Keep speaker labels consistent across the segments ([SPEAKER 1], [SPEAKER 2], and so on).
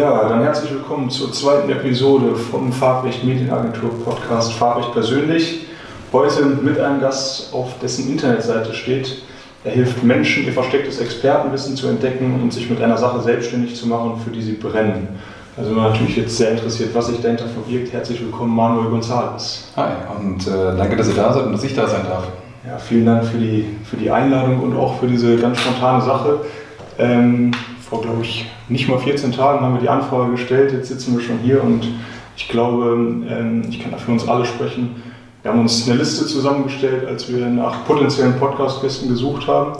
[SPEAKER 1] Ja, dann herzlich willkommen zur zweiten Episode vom Farblicht Medienagentur Podcast Farblich persönlich. Heute mit einem Gast, auf dessen Internetseite steht. Er hilft Menschen, ihr verstecktes Expertenwissen zu entdecken und sich mit einer Sache selbstständig zu machen, für die sie brennen. Also man natürlich jetzt sehr interessiert, was sich dahinter verbirgt. Herzlich willkommen, Manuel González.
[SPEAKER 2] Hi und äh, danke, dass ihr da seid und dass ich da sein darf.
[SPEAKER 1] Ja, vielen Dank für die, für die Einladung und auch für diese ganz spontane Sache. Ähm, vor, glaube ich, nicht mal 14 Tagen haben wir die Anfrage gestellt, jetzt sitzen wir schon hier und ich glaube, ähm, ich kann da für uns alle sprechen. Wir haben uns eine Liste zusammengestellt, als wir nach potenziellen Podcast-Gästen gesucht haben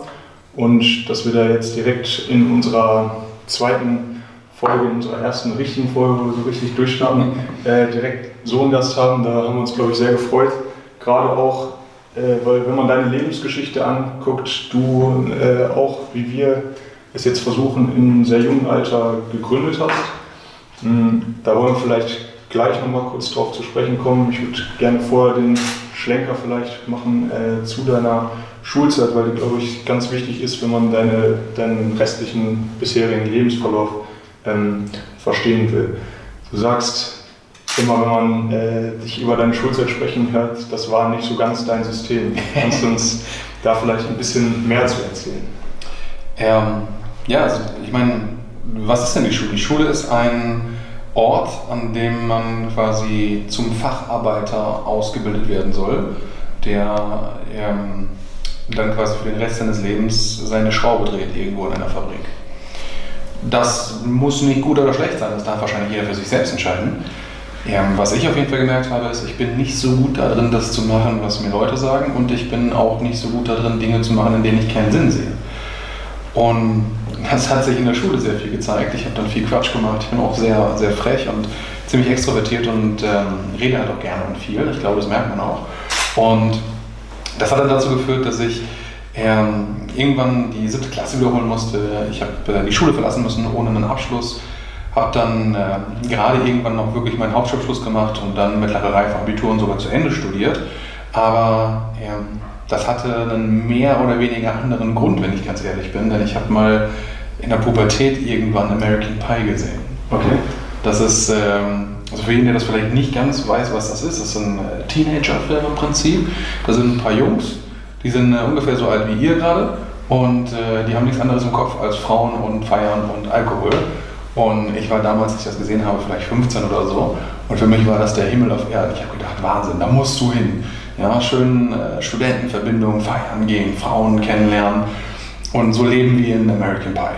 [SPEAKER 1] und dass wir da jetzt direkt in unserer zweiten Folge, in unserer ersten richtigen Folge, wo wir so richtig durchstarten, äh, direkt so einen Gast haben, da haben wir uns, glaube ich, sehr gefreut. Gerade auch, äh, weil wenn man deine Lebensgeschichte anguckt, du äh, auch wie wir es jetzt versuchen, in sehr jungen Alter gegründet hast. Hm, da wollen wir vielleicht gleich nochmal kurz drauf zu sprechen kommen. Ich würde gerne vorher den Schlenker vielleicht machen äh, zu deiner Schulzeit, weil die, glaube ich, ganz wichtig ist, wenn man deine, deinen restlichen bisherigen Lebensverlauf ähm, verstehen will. Du sagst immer, wenn man äh, dich über deine Schulzeit sprechen hört, das war nicht so ganz dein System. Kannst du uns da vielleicht ein bisschen mehr zu erzählen?
[SPEAKER 2] Ähm, ja, also ich meine, was ist denn die Schule? Die Schule ist ein Ort, an dem man quasi zum Facharbeiter ausgebildet werden soll, der ähm, dann quasi für den Rest seines Lebens seine Schraube dreht irgendwo in einer Fabrik. Das muss nicht gut oder schlecht sein, das darf wahrscheinlich jeder für sich selbst entscheiden. Ähm, was ich auf jeden Fall gemerkt habe, ist, ich bin nicht so gut darin, das zu machen, was mir Leute sagen, und ich bin auch nicht so gut darin, Dinge zu machen, in denen ich keinen Sinn sehe. Und das hat sich in der Schule sehr viel gezeigt. Ich habe dann viel Quatsch gemacht. Ich bin auch sehr, sehr frech und ziemlich extrovertiert und ähm, rede halt auch gerne und viel. Ich glaube, das merkt man auch. Und das hat dann dazu geführt, dass ich ähm, irgendwann die siebte Klasse wiederholen musste. Ich habe äh, die Schule verlassen müssen ohne einen Abschluss. Habe dann äh, gerade irgendwann noch wirklich meinen Hauptschulabschluss gemacht und dann mittlere Reife, Abitur und sogar zu Ende studiert. Aber ähm, das hatte einen mehr oder weniger anderen Grund, wenn ich ganz ehrlich bin, denn ich habe mal in der Pubertät irgendwann American Pie gesehen.
[SPEAKER 1] Okay.
[SPEAKER 2] Das ist, ähm, also für jeden, der das vielleicht nicht ganz weiß, was das ist, das ist ein äh, Teenager-Film im Prinzip. Da sind ein paar Jungs, die sind äh, ungefähr so alt wie ihr gerade und äh, die haben nichts anderes im Kopf als Frauen und Feiern und Alkohol. Und ich war damals, als ich das gesehen habe, vielleicht 15 oder so. Und für mich war das der Himmel auf Erden. Ich habe gedacht, Wahnsinn, da musst du hin. Ja, schön äh, Studentenverbindungen, feiern gehen, Frauen kennenlernen. Und so leben wir in American Pie.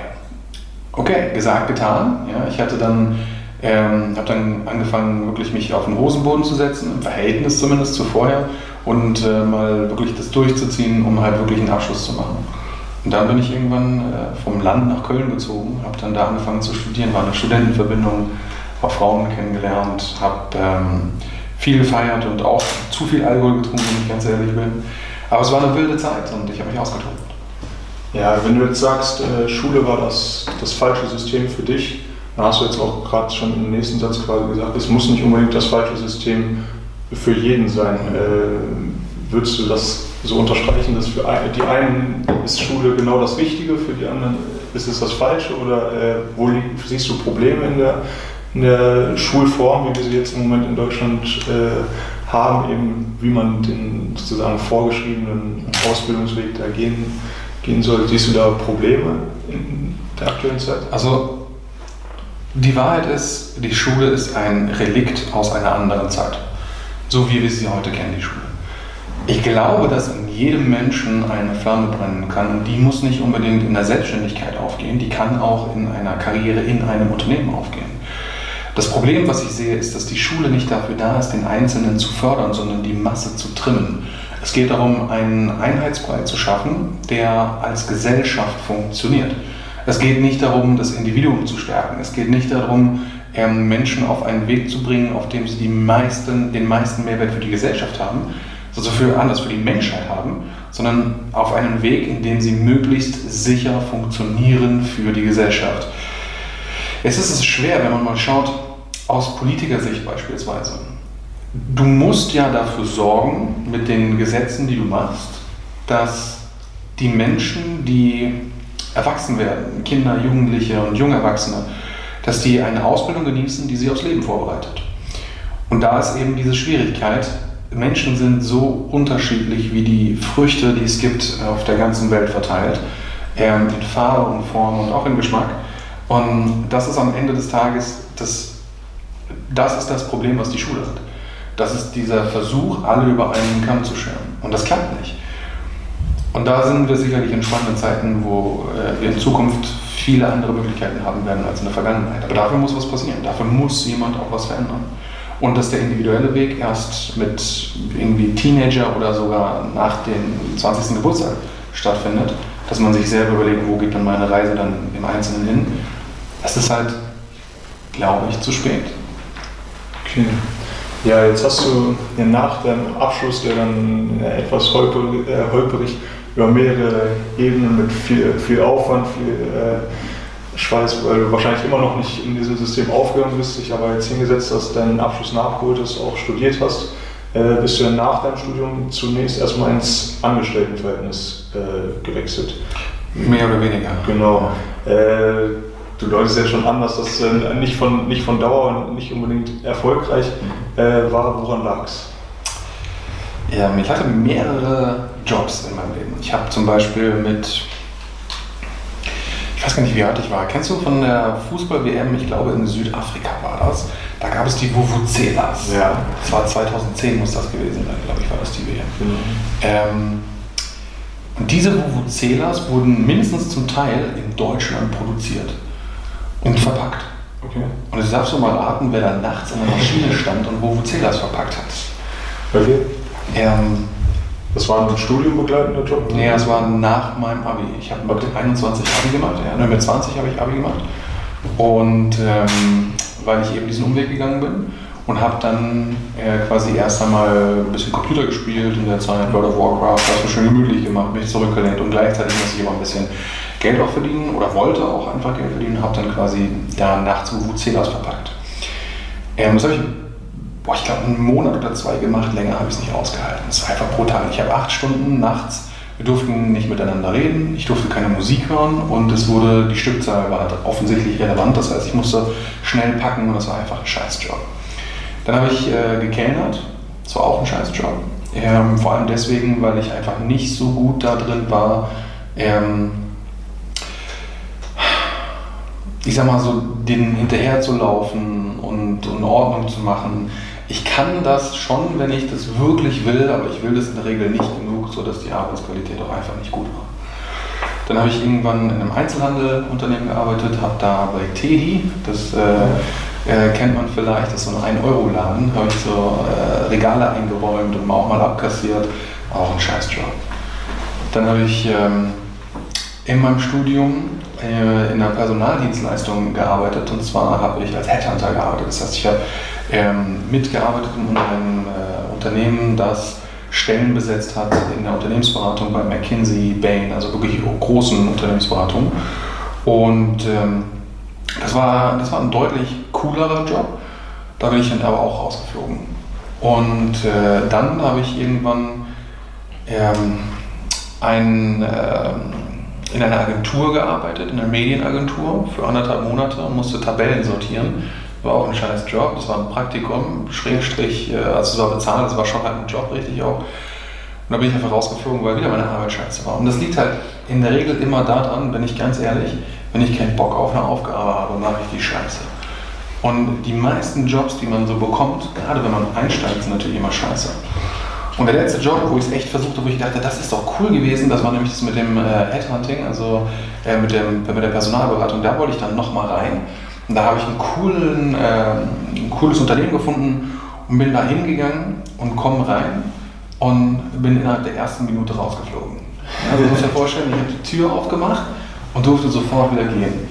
[SPEAKER 2] Okay, gesagt, getan. Ja, ich hatte dann, ähm, habe dann angefangen, wirklich mich auf den Hosenboden zu setzen, im Verhältnis zumindest zu vorher, und äh, mal wirklich das durchzuziehen, um halt wirklich einen Abschluss zu machen. Und dann bin ich irgendwann äh, vom Land nach Köln gezogen, habe dann da angefangen zu studieren, war eine Studentenverbindung, habe Frauen kennengelernt, habe ähm, viel gefeiert und auch zu viel Alkohol getrunken, wenn ich ganz ehrlich bin. Aber es war eine wilde Zeit und ich habe mich ausgetobt.
[SPEAKER 1] Ja, wenn du jetzt sagst, äh, Schule war das, das falsche System für dich, dann hast du jetzt auch gerade schon im nächsten Satz quasi gesagt, es muss nicht unbedingt das falsche System für jeden sein. Äh, würdest du das so unterstreichen, dass für die einen ist Schule genau das Richtige, für die anderen ist es das Falsche oder äh, wo siehst du Probleme in der, in der Schulform, wie wir sie jetzt im Moment in Deutschland äh, haben, eben wie man den sozusagen vorgeschriebenen Ausbildungsweg da gehen gehen soll. Siehst du da Probleme in der aktuellen Zeit?
[SPEAKER 2] Also die Wahrheit ist, die Schule ist ein Relikt aus einer anderen Zeit. So wie wir sie heute kennen, die Schule. Ich glaube, dass in jedem Menschen eine Flamme brennen kann und die muss nicht unbedingt in der Selbstständigkeit aufgehen, die kann auch in einer Karriere in einem Unternehmen aufgehen. Das Problem, was ich sehe, ist, dass die Schule nicht dafür da ist, den Einzelnen zu fördern, sondern die Masse zu trimmen. Es geht darum, einen Einheitsbrei zu schaffen, der als Gesellschaft funktioniert. Es geht nicht darum, das Individuum zu stärken. Es geht nicht darum, ähm, Menschen auf einen Weg zu bringen, auf dem sie meisten, den meisten Mehrwert für die Gesellschaft haben, also für anders für die Menschheit haben, sondern auf einen Weg, in dem sie möglichst sicher funktionieren für die Gesellschaft. Es ist es schwer, wenn man mal schaut, aus Politikersicht beispielsweise. Du musst ja dafür sorgen, mit den Gesetzen, die du machst, dass die Menschen, die erwachsen werden, Kinder, Jugendliche und junge Erwachsene, dass die eine Ausbildung genießen, die sie aufs Leben vorbereitet. Und da ist eben diese Schwierigkeit, Menschen sind so unterschiedlich wie die Früchte, die es gibt auf der ganzen Welt verteilt, in Farbe und Form und auch in Geschmack. Und das ist am Ende des Tages das, das ist das Problem, was die Schule hat. Das ist dieser Versuch, alle über einen Kamm zu scheren. Und das klappt nicht. Und da sind wir sicherlich in spannenden Zeiten, wo äh, wir in Zukunft viele andere Möglichkeiten haben werden als in der Vergangenheit. Aber dafür muss was passieren. Dafür muss jemand auch was verändern. Und dass der individuelle Weg erst mit irgendwie Teenager oder sogar nach dem 20. Geburtstag stattfindet, dass man sich selber überlegt, wo geht dann meine Reise dann im Einzelnen hin, das ist halt, glaube ich, zu spät.
[SPEAKER 1] Okay. Ja, jetzt hast du ja, nach deinem Abschluss, der dann etwas holperig, äh, holperig, über mehrere Ebenen mit viel, viel Aufwand, viel äh, Schweiß, weil du wahrscheinlich immer noch nicht in diesem System aufgegangen bist, dich aber jetzt hingesetzt hast, deinen Abschluss nachgeholt hast, auch studiert hast, äh, bist du dann nach deinem Studium zunächst erstmal ins Angestelltenverhältnis äh, gewechselt.
[SPEAKER 2] Mehr oder weniger.
[SPEAKER 1] Genau. Äh, du deutest ja schon an, dass das äh, nicht, von, nicht von Dauer und nicht unbedingt erfolgreich äh, war. Woran lag es?
[SPEAKER 2] Ja, ich hatte mehrere Jobs in meinem Leben. Ich habe zum Beispiel mit, ich weiß gar nicht, wie alt ich war. Kennst du von der Fußball-WM, ich glaube in Südafrika war das, da gab es die Vuvuzelas.
[SPEAKER 1] Ja.
[SPEAKER 2] Das war 2010 muss das gewesen sein, glaube ich, war das die WM.
[SPEAKER 1] Mhm.
[SPEAKER 2] Ähm, und diese Vuvuzelas wurden mindestens zum Teil in Deutschland produziert und verpackt.
[SPEAKER 1] Okay.
[SPEAKER 2] Und jetzt darfst du mal raten, wer da nachts in der Maschine stand und Vuvuzelas verpackt hat.
[SPEAKER 1] Okay.
[SPEAKER 2] Ähm,
[SPEAKER 1] Das war ein studiumbegleitender Job?
[SPEAKER 2] nee, das war nach meinem Abi. Ich habe mit 21 Abi gemacht, ja, ne, mit 20 habe ich Abi gemacht. Und ähm, weil ich eben diesen Umweg gegangen bin und habe dann äh, quasi erst einmal ein bisschen Computer gespielt in der Zeit, World of Warcraft, es mir schön gemütlich gemacht, mich zurückgelehnt und gleichzeitig musste ich immer ein bisschen Geld auch verdienen oder wollte auch einfach Geld verdienen, habe dann quasi da nachts WC-Las verpackt. Ähm, das habe ich, boah, ich glaube, einen Monat oder zwei gemacht, länger habe ich es nicht ausgehalten. Es war einfach brutal. Ich habe acht Stunden nachts, wir durften nicht miteinander reden, ich durfte keine Musik hören und es wurde, die Stückzahl war halt offensichtlich relevant, das heißt, ich musste schnell packen und das war einfach ein Scheißjob. Dann habe ich äh, gekellnert, das war auch ein Scheißjob. Ähm, vor allem deswegen, weil ich einfach nicht so gut da drin war, ähm, ich sag mal so, denen hinterher zu laufen und, und Ordnung zu machen. Ich kann das schon, wenn ich das wirklich will, aber ich will das in der Regel nicht genug, sodass die Arbeitsqualität auch einfach nicht gut war. Dann habe ich irgendwann in einem Einzelhandelunternehmen gearbeitet, habe da bei Teddy, das äh, äh, kennt man vielleicht, das ist so ein 1-Euro-Laden, habe ich so äh, Regale eingeräumt und auch mal abkassiert, auch ein Scheißjob. Dann habe ich ähm, in meinem Studium äh, in der Personaldienstleistung gearbeitet und zwar habe ich als Headhunter gearbeitet. Das heißt, ich habe ähm, mitgearbeitet in einem äh, Unternehmen, das Stellen besetzt hat in der Unternehmensberatung bei McKinsey, Bain, also wirklich großen Unternehmensberatungen. Und ähm, das, war, das war ein deutlich coolerer Job. Da bin ich dann aber auch rausgeflogen. Und äh, dann habe ich irgendwann ähm, ein, ähm, in einer Agentur gearbeitet, in einer Medienagentur für anderthalb Monate und musste Tabellen sortieren. War auch ein scheiß Job, das war ein Praktikum, Schrägstrich, also es war bezahlt, das war schon halt ein Job richtig auch. Und da bin ich einfach rausgeflogen, weil wieder meine Arbeit scheiße war. Und das liegt halt in der Regel immer daran, bin ich ganz ehrlich, wenn ich keinen Bock auf eine Aufgabe habe, mache ich die scheiße. Und die meisten Jobs, die man so bekommt, gerade wenn man einsteigt, sind natürlich immer scheiße. Und der letzte Job, wo ich es echt versucht habe, wo ich dachte, das ist doch cool gewesen, das war nämlich das mit dem äh, Headhunting, also äh, mit, dem, mit der Personalberatung. Da wollte ich dann nochmal rein. Und da habe ich coolen, äh, ein cooles Unternehmen gefunden und bin da hingegangen und komme rein und bin innerhalb der ersten Minute rausgeflogen. Also du musst dir vorstellen, ich habe die Tür aufgemacht und durfte sofort wieder gehen.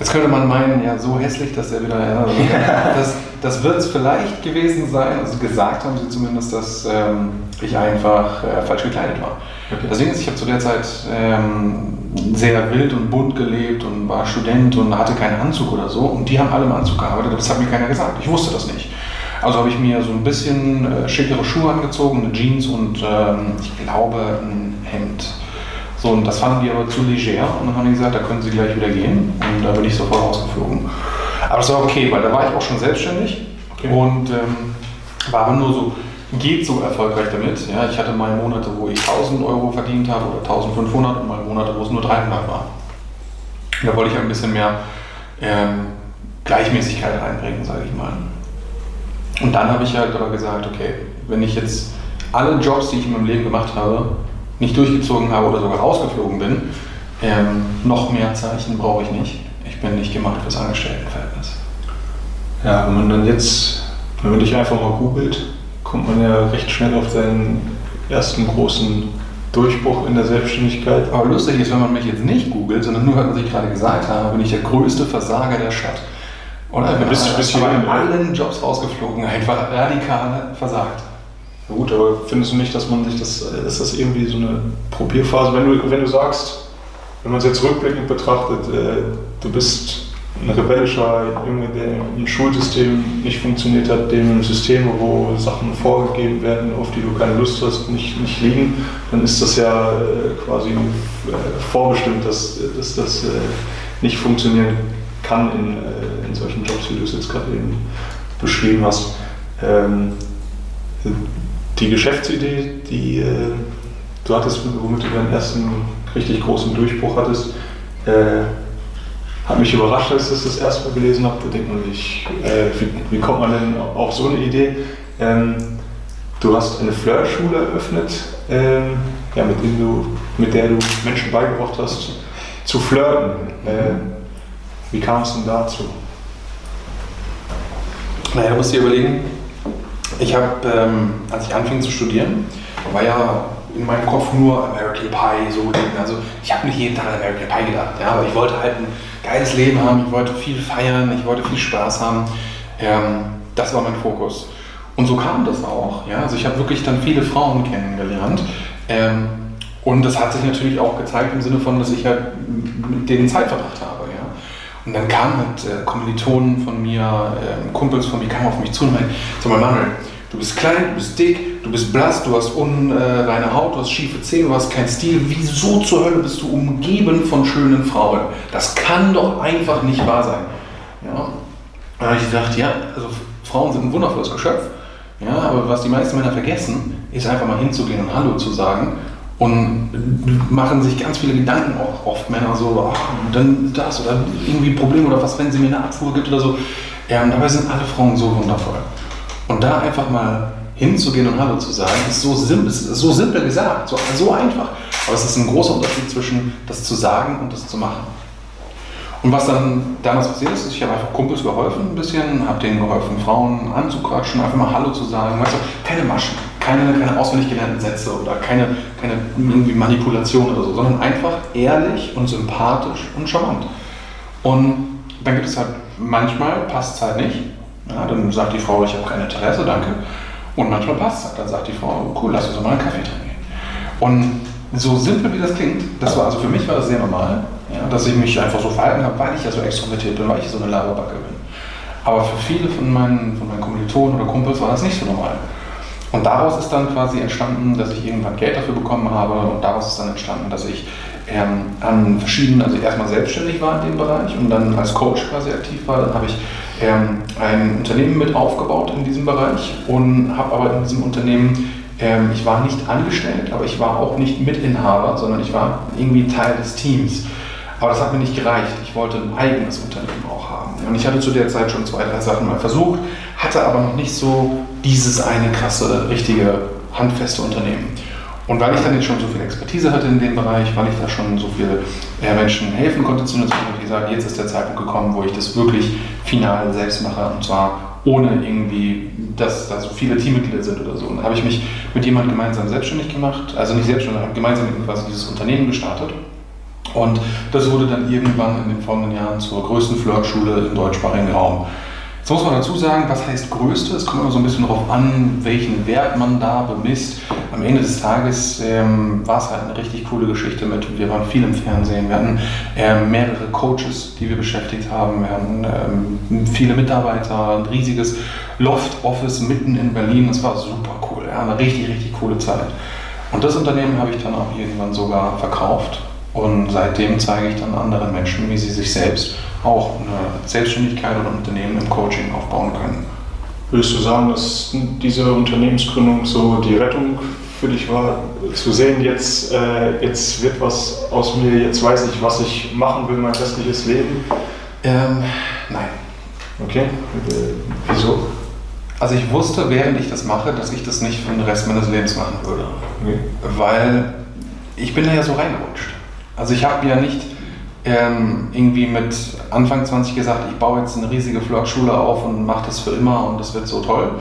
[SPEAKER 2] Jetzt könnte man meinen, ja, so hässlich, dass er wieder. Ja, also, das das wird es vielleicht gewesen sein. Also gesagt haben sie zumindest, dass ähm, ich einfach äh, falsch gekleidet war.
[SPEAKER 1] Okay.
[SPEAKER 2] Deswegen ist, ich habe zu der Zeit ähm, sehr wild und bunt gelebt und war Student und hatte keinen Anzug oder so. Und die haben alle im Anzug gearbeitet, aber das hat mir keiner gesagt. Ich wusste das nicht. Also habe ich mir so ein bisschen äh, schickere Schuhe angezogen, eine Jeans und ähm, ich glaube ein Hemd. So, und das fanden die aber zu leger und dann haben die gesagt, da können sie gleich wieder gehen. Und da bin ich sofort rausgeflogen. Aber das war okay, weil da war ich auch schon selbstständig okay. und ähm, war aber nur so, geht so erfolgreich damit. Ja, ich hatte mal Monate, wo ich 1000 Euro verdient habe oder 1500 und mal Monate, wo es nur 300 war. Da wollte ich ein bisschen mehr ähm, Gleichmäßigkeit reinbringen, sage ich mal. Und dann habe ich halt aber gesagt, okay, wenn ich jetzt alle Jobs, die ich in meinem Leben gemacht habe, nicht durchgezogen habe oder sogar rausgeflogen bin, ähm, noch mehr Zeichen brauche ich nicht. Ich bin nicht gemacht fürs Angestelltenverhältnis.
[SPEAKER 1] Ja, wenn man dann jetzt, wenn man dich einfach mal googelt, kommt man ja recht schnell auf seinen ersten großen Durchbruch in der Selbstständigkeit.
[SPEAKER 2] Aber lustig ist, wenn man mich jetzt nicht googelt, sondern nur hört, was ich gerade gesagt habe, bin ich der größte Versager der Stadt. Oder? Ja, bist, bist aber in allen Jobs rausgeflogen, einfach radikal versagt.
[SPEAKER 1] Ja gut, aber findest du nicht, dass man sich das, ist das irgendwie so eine Probierphase, wenn du, wenn du sagst, wenn man es jetzt rückblickend betrachtet, äh, du bist ein rebellischer Junge, der im Schulsystem nicht funktioniert hat, dem Systeme, wo Sachen vorgegeben werden, auf die du keine Lust hast, nicht, nicht liegen, dann ist das ja äh, quasi äh, vorbestimmt, dass, dass das äh, nicht funktionieren kann in, äh, in solchen Jobs, wie du es jetzt gerade eben beschrieben hast. Ähm, die Geschäftsidee, die äh, du hattest, womit du deinen ersten richtig großen Durchbruch hattest, äh, hat mich überrascht, als ich das erste Mal gelesen habe. Da denkt man sich, äh, wie, wie, kommt man denn auf so eine Idee? Ähm, du hast eine Flirtschule eröffnet, ähm, ja, mit, du, mit, der du Menschen beigebracht hast, zu flirten. Äh, wie kam es denn dazu?
[SPEAKER 2] Naja, du musst dir überlegen, ich habe, ähm, als ich anfing zu studieren, war ja in meinem Kopf nur American Pie so. Also ich habe nicht jeden Tag an American Pie gedacht, ja, aber ich wollte halt ein geiles Leben haben, ich wollte viel feiern, ich wollte viel Spaß haben. Ähm, das war mein Fokus. Und so kam das auch. Ja? Also ich habe wirklich dann viele Frauen kennengelernt. Ähm, und das hat sich natürlich auch gezeigt im Sinne von, dass ich halt mit denen Zeit verbracht habe. Ja? Und dann kamen halt äh, Kommilitonen von mir, äh, Kumpels von mir, kamen auf mich zu und meinten, sag mal Manuel, du bist klein, du bist dick, du bist blass, du hast unreine Haut, du hast schiefe Zähne, du hast keinen Stil. Wieso zur Hölle bist du umgeben von schönen Frauen? Das kann doch einfach nicht wahr sein. Ja? Da habe ich gedacht, ja, also Frauen sind ein wundervolles Geschöpf. Ja, aber was die meisten Männer vergessen, ist einfach mal hinzugehen und Hallo zu sagen und machen sich ganz viele Gedanken auch oft Männer so, ach, dann das oder irgendwie ein Problem oder was, wenn sie mir eine Abfuhr gibt oder so. Ja, und dabei sind alle Frauen so wundervoll. Und da einfach mal hinzugehen und Hallo zu sagen, ist so simpel, ist so simpel gesagt, so, so einfach. Aber es ist ein großer Unterschied zwischen das zu sagen und das zu machen. Und was dann damals passiert ist, ich habe einfach Kumpels geholfen ein bisschen, habe denen geholfen, Frauen anzuquatschen, einfach mal Hallo zu sagen. Weißt du, keine Maschen, keine, keine auswendig gelernten Sätze oder keine, keine irgendwie Manipulation oder so, sondern einfach ehrlich und sympathisch und charmant. Und dann gibt es halt manchmal, passt es halt nicht, ja, dann sagt die Frau, ich habe kein Interesse, danke. Und manchmal passt es. Dann sagt die Frau, cool, lass uns mal einen Kaffee trinken. Und so simpel wie das klingt, das war also für mich war das sehr normal, ja, dass ich mich einfach so verhalten habe, weil ich ja so extrovertiert bin, weil ich so eine Laberbacke bin. Aber für viele von meinen, von meinen Kommilitonen oder Kumpels war das nicht so normal. Und daraus ist dann quasi entstanden, dass ich irgendwann Geld dafür bekommen habe und daraus ist dann entstanden, dass ich ähm, an verschiedenen, also erstmal selbstständig war in dem Bereich und dann als Coach quasi aktiv war. Dann habe ich ähm, ein Unternehmen mit aufgebaut in diesem Bereich und habe aber in diesem Unternehmen, ähm, ich war nicht angestellt, aber ich war auch nicht Mitinhaber, sondern ich war irgendwie Teil des Teams. Aber das hat mir nicht gereicht. Ich wollte ein eigenes Unternehmen auch haben. Und ich hatte zu der Zeit schon zwei, drei Sachen mal versucht, hatte aber noch nicht so dieses eine krasse, richtige, handfeste Unternehmen. Und weil ich dann jetzt schon so viel Expertise hatte in dem Bereich, weil ich da schon so viele äh, Menschen helfen konnte, zu habe ich gesagt, jetzt ist der Zeitpunkt gekommen, wo ich das wirklich final selbst mache und zwar ohne irgendwie, dass da so viele Teammitglieder sind oder so. Und da habe ich mich mit jemandem gemeinsam selbstständig gemacht, also nicht selbstständig, sondern gemeinsam quasi dieses Unternehmen gestartet. Und das wurde dann irgendwann in den folgenden Jahren zur größten Flirtschule im deutschsprachigen Raum. Jetzt muss man dazu sagen, was heißt größte? Es kommt immer so ein bisschen darauf an, welchen Wert man da bemisst. Am Ende des Tages ähm, war es halt eine richtig coole Geschichte mit. Wir waren viel im Fernsehen, wir hatten äh, mehrere Coaches, die wir beschäftigt haben, wir hatten ähm, viele Mitarbeiter, ein riesiges Loft-Office mitten in Berlin. Das war super cool, ja, eine richtig, richtig coole Zeit. Und das Unternehmen habe ich dann auch irgendwann sogar verkauft. Und seitdem zeige ich dann anderen Menschen, wie sie sich selbst auch eine Selbstständigkeit oder ein Unternehmen im Coaching aufbauen können.
[SPEAKER 1] Würdest du sagen, dass diese Unternehmensgründung so die Rettung für dich war, zu sehen, jetzt, äh, jetzt wird was aus mir, jetzt weiß ich, was ich machen will, mein restliches Leben?
[SPEAKER 2] Ähm, nein.
[SPEAKER 1] Okay, wieso?
[SPEAKER 2] Also ich wusste, während ich das mache, dass ich das nicht für den Rest meines Lebens machen würde. Okay. Weil ich bin da ja so reingerutscht. Also ich habe ja nicht ähm, irgendwie mit Anfang 20 gesagt, ich baue jetzt eine riesige Flirtschule auf und mache das für immer und das wird so toll.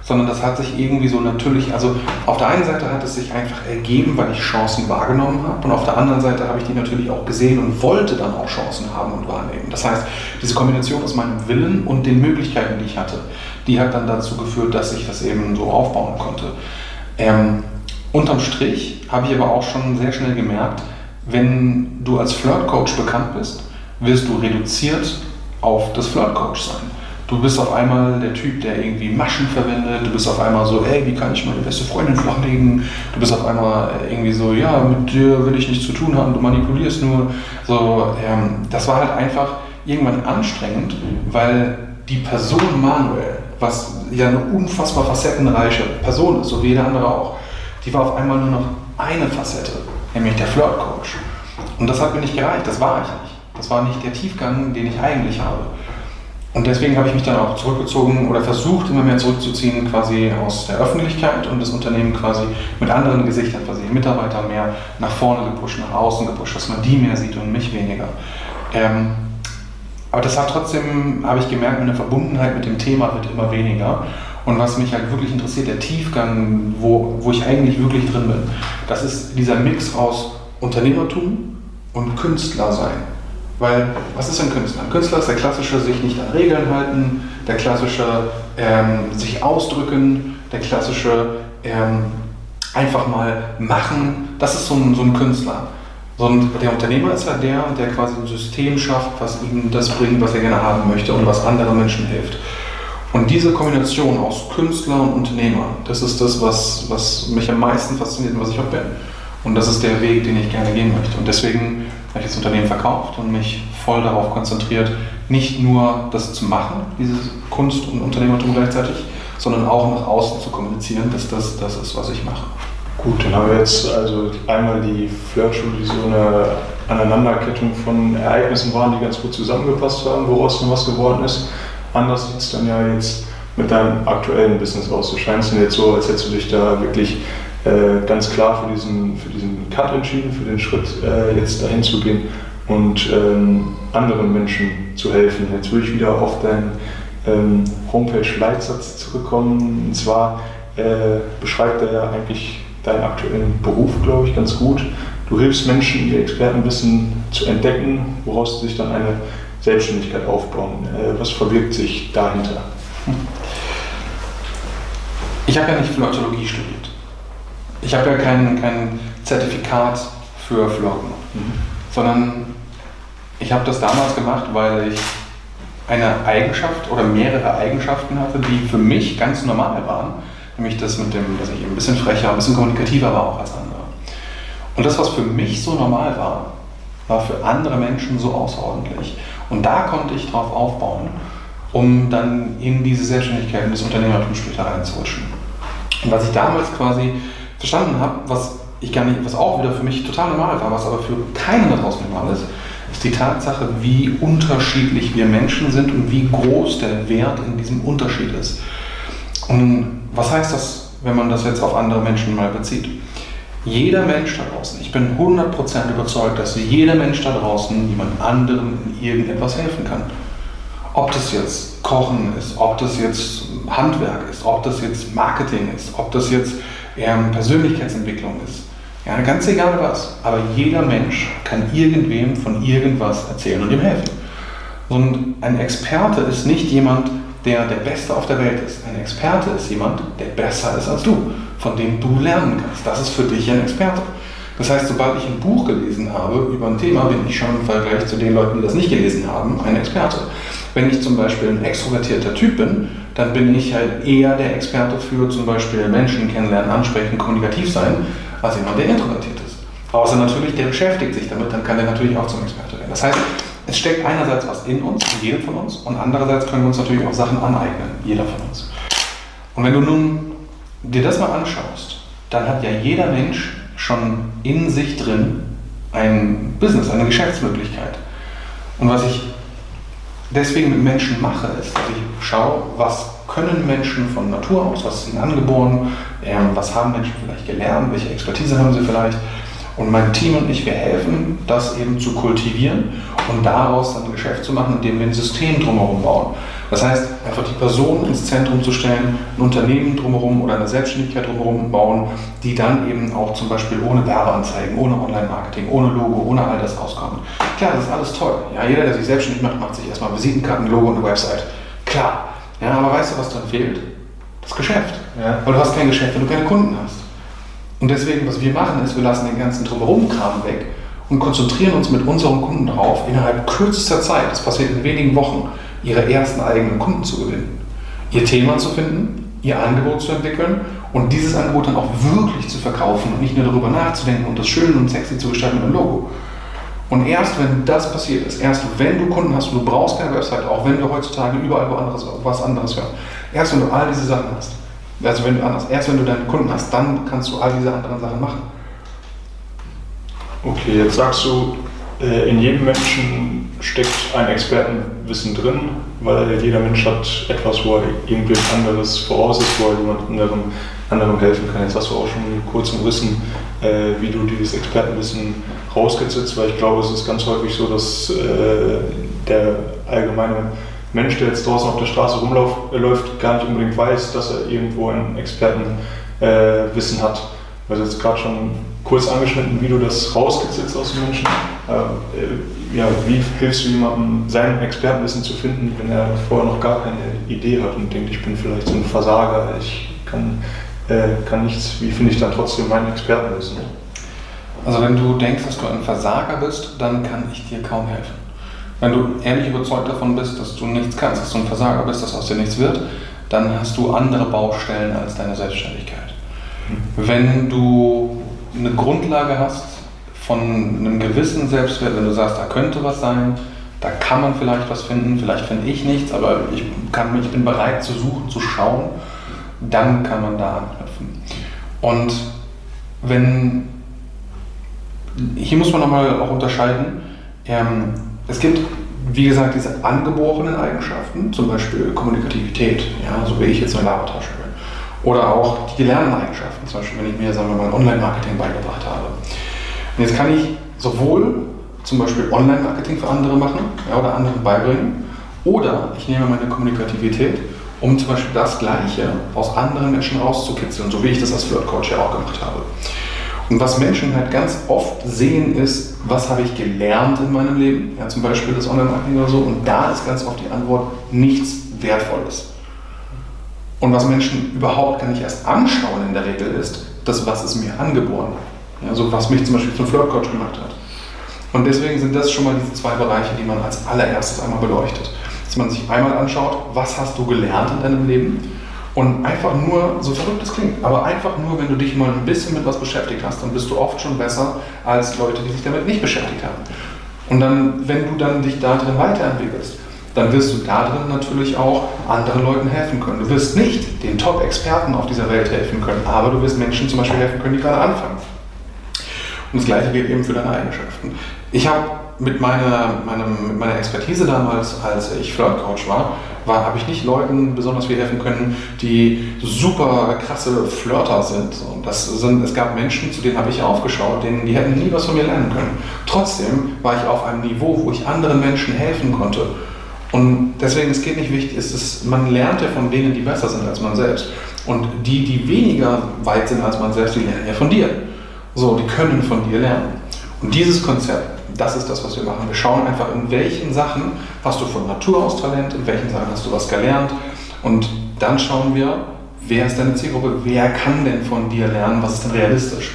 [SPEAKER 2] Sondern das hat sich irgendwie so natürlich, also auf der einen Seite hat es sich einfach ergeben, weil ich Chancen wahrgenommen habe und auf der anderen Seite habe ich die natürlich auch gesehen und wollte dann auch Chancen haben und wahrnehmen. Das heißt, diese Kombination aus meinem Willen und den Möglichkeiten, die ich hatte, die hat dann dazu geführt, dass ich das eben so aufbauen konnte. Ähm, unterm Strich habe ich aber auch schon sehr schnell gemerkt, wenn du als Flirtcoach bekannt bist, wirst du reduziert auf das Flirtcoach sein. Du bist auf einmal der Typ, der irgendwie Maschen verwendet. Du bist auf einmal so, ey, wie kann ich meine beste Freundin flachlegen? Du bist auf einmal irgendwie so, ja, mit dir will ich nichts zu tun haben, du manipulierst nur. So, ähm, das war halt einfach irgendwann anstrengend, weil die Person Manuel, was ja eine unfassbar facettenreiche Person ist, so wie jeder andere auch, die war auf einmal nur noch eine Facette nämlich der Flirt-Coach. Und das hat mir nicht gereicht, das war ich nicht. Das war nicht der Tiefgang, den ich eigentlich habe. Und deswegen habe ich mich dann auch zurückgezogen oder versucht, immer mehr zurückzuziehen, quasi aus der Öffentlichkeit und das Unternehmen quasi mit anderen Gesichtern versehen, Mitarbeiter mehr nach vorne gepusht, nach außen gepusht, dass man die mehr sieht und mich weniger. Ähm, aber das hat trotzdem, habe ich gemerkt, meine Verbundenheit mit dem Thema wird immer weniger. Und was mich halt wirklich interessiert, der Tiefgang, wo, wo ich eigentlich wirklich drin bin, das ist dieser Mix aus Unternehmertum und Künstler sein. Weil, was ist ein Künstler? Ein Künstler ist der klassische sich nicht an Regeln halten, der klassische ähm, sich ausdrücken, der klassische ähm, einfach mal machen. Das ist so ein, so ein Künstler. Und der Unternehmer ist ja der, der quasi ein System schafft, was ihm das bringt, was er gerne haben möchte und was anderen Menschen hilft. Und diese Kombination aus Künstler und Unternehmer, das ist das, was, was mich am meisten fasziniert und was ich auch bin. Und das ist der Weg, den ich gerne gehen möchte. Und deswegen habe ich das Unternehmen verkauft und mich voll darauf konzentriert, nicht nur das zu machen, dieses Kunst und Unternehmertum gleichzeitig, sondern auch nach außen zu kommunizieren, dass das das ist, was ich mache.
[SPEAKER 1] Gut, dann haben wir jetzt also einmal die Flirtschule, die so eine Aneinanderkettung von Ereignissen waren, die ganz gut zusammengepasst haben, woraus dann was geworden ist. Anders sieht es dann ja jetzt mit deinem aktuellen Business aus. Du scheinst dann jetzt so, als hättest du dich da wirklich äh, ganz klar für diesen, für diesen Cut entschieden, für den Schritt äh, jetzt dahin zu gehen und ähm, anderen Menschen zu helfen. Jetzt würde ich wieder auf deinen ähm, Homepage-Leitsatz zurückkommen. Und zwar äh, beschreibt er ja eigentlich deinen aktuellen Beruf, glaube ich, ganz gut. Du hilfst Menschen, ihr Expertenwissen zu entdecken, woraus sie sich dann eine Selbstständigkeit aufbauen. Äh, was verbirgt sich dahinter?
[SPEAKER 2] Ich habe ja nicht Flirtologie studiert. Ich habe ja kein, kein Zertifikat für Flirten, mhm. sondern ich habe das damals gemacht, weil ich eine Eigenschaft oder mehrere Eigenschaften hatte, die für mich ganz normal waren. Nämlich das mit dem, dass ich ein bisschen frecher, ein bisschen kommunikativer war auch als andere. Und das, was für mich so normal war, war für andere Menschen so außerordentlich. Und da konnte ich drauf aufbauen, um dann in diese Selbstständigkeit, in das Unternehmertum später reinzurutschen. Und was ich damals quasi verstanden habe, was ich gar nicht, was auch wieder für mich total normal war, was aber für keinen da draußen normal ist, ist die Tatsache, wie unterschiedlich wir Menschen sind und wie groß der Wert in diesem Unterschied ist. Und was heißt das, wenn man das jetzt auf andere Menschen mal bezieht? Jeder Mensch da draußen, ich bin 100% überzeugt, dass jeder Mensch da draußen jemand anderem in irgendetwas helfen kann. Ob das jetzt Kochen ist, ob das jetzt Handwerk ist, ob das jetzt Marketing ist, ob das jetzt ähm, Persönlichkeitsentwicklung ist. Ja, ganz egal was. Aber jeder Mensch kann irgendwem von irgendwas erzählen und ihm helfen. Und ein Experte ist nicht jemand, der der Beste auf der Welt ist. Ein Experte ist jemand, der besser ist als du von dem du lernen kannst. Das ist für dich ein Experte. Das heißt, sobald ich ein Buch gelesen habe über ein Thema, bin ich schon im Vergleich zu den Leuten, die das nicht gelesen haben, ein Experte. Wenn ich zum Beispiel ein extrovertierter Typ bin, dann bin ich halt eher der Experte für zum Beispiel Menschen kennenlernen, ansprechen, kommunikativ sein, als jemand, der introvertiert ist. Außer natürlich, der beschäftigt sich damit, dann kann der natürlich auch zum Experte werden. Das heißt, es steckt einerseits was in uns, in jedem von uns, und andererseits können wir uns natürlich auch Sachen aneignen, jeder von uns. Und wenn du nun dir das mal anschaust, dann hat ja jeder Mensch schon in sich drin ein Business, eine Geschäftsmöglichkeit. Und was ich deswegen mit Menschen mache, ist, dass ich schaue, was können Menschen von Natur aus, was ist ihnen angeboren, ähm, was haben Menschen vielleicht gelernt, welche Expertise haben sie vielleicht. Und mein Team und ich, wir helfen, das eben zu kultivieren und daraus dann ein Geschäft zu machen, indem wir ein System drumherum bauen. Das heißt, einfach die Person ins Zentrum zu stellen, ein Unternehmen drumherum oder eine Selbstständigkeit drumherum bauen, die dann eben auch zum Beispiel ohne Werbeanzeigen, ohne Online-Marketing, ohne Logo, ohne all das auskommt. Klar, das ist alles toll. Ja, jeder, der sich selbstständig macht, macht sich erstmal Visitenkarten, Logo und eine Website. Klar. Ja, aber weißt du, was dann fehlt? Das Geschäft. Ja. Weil du hast kein Geschäft, wenn du keine Kunden hast. Und deswegen, was wir machen, ist, wir lassen den ganzen Drumherum-Kram weg und konzentrieren uns mit unseren Kunden darauf, innerhalb kürzester Zeit, das passiert in wenigen Wochen, ihre ersten eigenen Kunden zu gewinnen. Ihr Thema zu finden, ihr Angebot zu entwickeln und dieses Angebot dann auch wirklich zu verkaufen und nicht nur darüber nachzudenken und das schön und sexy zu gestalten mit einem Logo. Und erst wenn das passiert ist, erst wenn du Kunden hast und du brauchst keine Website, auch wenn wir heutzutage überall woanders was anderes hören, erst wenn du all diese Sachen hast, also wenn du anders, erst wenn du deine Kunden hast, dann kannst du all diese anderen Sachen machen.
[SPEAKER 1] Okay, jetzt sagst du, äh, in jedem Menschen steckt ein Expertenwissen drin, weil jeder Mensch hat etwas, wo er irgendwie anderes voraus ist, wo er jemand anderem, anderem helfen kann. Jetzt hast du auch schon kurz umrissen, äh, wie du dieses Expertenwissen rauskitzelst, weil ich glaube, es ist ganz häufig so, dass äh, der allgemeine Mensch, der jetzt draußen auf der Straße rumläuft, gar nicht unbedingt weiß, dass er irgendwo ein Expertenwissen hat. Also jetzt gerade schon kurz angeschnitten, wie du das rauskitzelst aus den Menschen. Äh, ja, wie hilfst du jemandem, sein Expertenwissen zu finden, wenn er vorher noch gar keine Idee hat und denkt, ich bin vielleicht so ein Versager, ich kann, äh, kann nichts, wie finde ich dann trotzdem mein Expertenwissen?
[SPEAKER 2] Also wenn du denkst, dass du ein Versager bist, dann kann ich dir kaum helfen. Wenn du ehrlich überzeugt davon bist, dass du nichts kannst, dass du ein Versager bist, dass aus dir nichts wird, dann hast du andere Baustellen als deine Selbstständigkeit. Mhm. Wenn du eine Grundlage hast von einem gewissen Selbstwert, wenn du sagst, da könnte was sein, da kann man vielleicht was finden, vielleicht finde ich nichts, aber ich, kann, ich bin bereit zu suchen, zu schauen, dann kann man da anknüpfen. Und wenn, hier muss man nochmal auch unterscheiden, ähm, es gibt, wie gesagt, diese angeborenen Eigenschaften, zum Beispiel Kommunikativität, ja, so wie ich jetzt eine Labertasche bin. Oder auch die gelernten Eigenschaften, zum Beispiel, wenn ich mir, sagen wir mal, Online-Marketing beigebracht habe. Und jetzt kann ich sowohl zum Beispiel Online-Marketing für andere machen ja, oder anderen beibringen, oder ich nehme meine Kommunikativität, um zum Beispiel das Gleiche aus anderen Menschen rauszukitzeln, so wie ich das als Flirt-Coach ja auch gemacht habe. Und was Menschen halt ganz oft sehen, ist, was habe ich gelernt in meinem Leben? Ja, zum Beispiel das Online-Marketing oder so. Und da ist ganz oft die Antwort nichts Wertvolles. Und was Menschen überhaupt gar nicht erst anschauen in der Regel ist, das, was ist mir angeboren. Ja, so was mich zum Beispiel zum Flirt-Coach gemacht hat. Und deswegen sind das schon mal diese zwei Bereiche, die man als allererstes einmal beleuchtet. Dass man sich einmal anschaut, was hast du gelernt in deinem Leben und einfach nur, so verrückt es klingt, aber einfach nur, wenn du dich mal ein bisschen mit was beschäftigt hast, dann bist du oft schon besser als Leute, die sich damit nicht beschäftigt haben. Und dann, wenn du dann dich da weiterentwickelst, dann wirst du da drin natürlich auch anderen Leuten helfen können. Du wirst nicht den Top-Experten auf dieser Welt helfen können, aber du wirst Menschen zum Beispiel helfen können, die gerade anfangen. Und das Gleiche gilt eben für deine Eigenschaften. Ich habe mit meiner, meinem, mit meiner Expertise damals, als ich Flirt-Coach war, war habe ich nicht Leuten besonders viel helfen können, die super krasse Flirter sind. Und das sind es gab Menschen, zu denen habe ich aufgeschaut, denen, die hätten nie was von mir lernen können. Trotzdem war ich auf einem Niveau, wo ich anderen Menschen helfen konnte. Und deswegen, es geht nicht wichtig, es man lernt ja von denen, die besser sind als man selbst. Und die, die weniger weit sind als man selbst, die lernen ja von dir. So, die können von dir lernen. Und dieses Konzept das ist das, was wir machen. Wir schauen einfach, in welchen Sachen hast du von Natur aus Talent, in welchen Sachen hast du was gelernt. Und dann schauen wir, wer ist deine Zielgruppe, wer kann denn von dir lernen, was ist denn realistisch.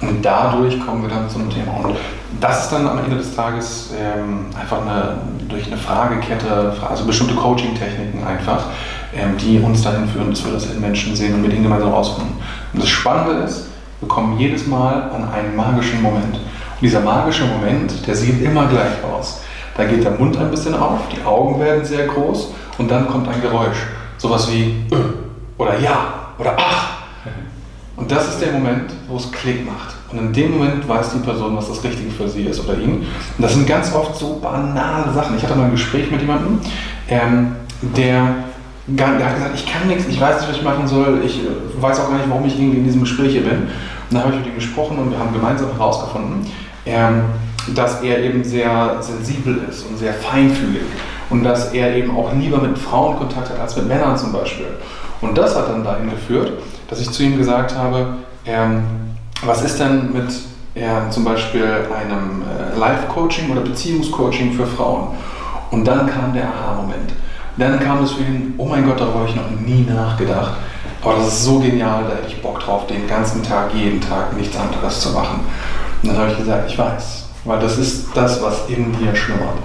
[SPEAKER 2] Und dadurch kommen wir dann zu einem Thema. Und das ist dann am Ende des Tages ähm, einfach eine, durch eine Fragekette, also bestimmte Coaching-Techniken einfach, ähm, die uns dahin führen, dass wir das in Menschen sehen und mit ihnen gemeinsam rausfinden. Und das Spannende ist, wir kommen jedes Mal an einen magischen Moment dieser magische Moment, der sieht immer gleich aus. Da geht der Mund ein bisschen auf, die Augen werden sehr groß und dann kommt ein Geräusch. Sowas wie äh oder ja oder ach. Und das ist der Moment, wo es Klick macht. Und in dem Moment weiß die Person, was das Richtige für sie ist oder ihn. Und das sind ganz oft so banale Sachen. Ich hatte mal ein Gespräch mit jemandem, ähm, der, der hat gesagt, ich kann nichts, ich weiß nicht, was ich machen soll, ich äh, weiß auch gar nicht, warum ich irgendwie in diesem Gespräch hier bin. Und dann habe ich mit ihm gesprochen und wir haben gemeinsam herausgefunden, dass er eben sehr sensibel ist und sehr feinfühlig und dass er eben auch lieber mit Frauen Kontakt hat als mit Männern zum Beispiel. Und das hat dann dahin geführt, dass ich zu ihm gesagt habe, ähm, was ist denn mit ja, zum Beispiel einem äh, Life-Coaching oder Beziehungscoaching für Frauen? Und dann kam der Aha-Moment. Dann kam es für ihn, oh mein Gott, darüber habe ich noch nie nachgedacht. Aber das ist so genial, da hätte ich Bock drauf, den ganzen Tag, jeden Tag nichts anderes zu machen. Und dann habe ich gesagt, ich weiß, weil das ist das, was in dir schlummert.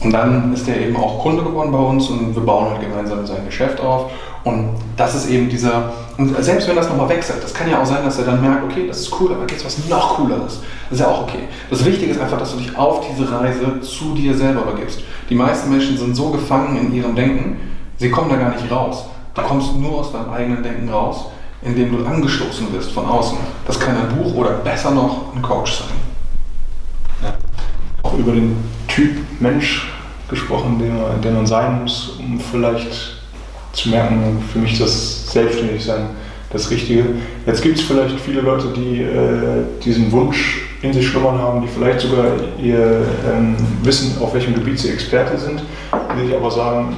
[SPEAKER 2] Und dann ist er eben auch Kunde geworden bei uns und wir bauen halt gemeinsam sein Geschäft auf. Und das ist eben dieser, und selbst wenn das nochmal wechselt, das kann ja auch sein, dass er dann merkt, okay, das ist cool, aber jetzt was noch cooleres. Das ist ja auch okay. Das Wichtige ist einfach, dass du dich auf diese Reise zu dir selber begibst. Die meisten Menschen sind so gefangen in ihrem Denken, sie kommen da gar nicht raus. Du kommst nur aus deinem eigenen Denken raus, indem du angestoßen wirst von außen. Das kann ein Buch oder besser noch ein Coach sein.
[SPEAKER 1] Ja. Auch über den Typ Mensch gesprochen, der, der man sein muss, um vielleicht zu merken, für mich das Selbstständigsein das Richtige. Jetzt gibt es vielleicht viele Leute, die äh, diesen Wunsch in sich schlummern haben, die vielleicht sogar ihr ähm, Wissen, auf welchem Gebiet sie Experte sind, die sich aber sagen,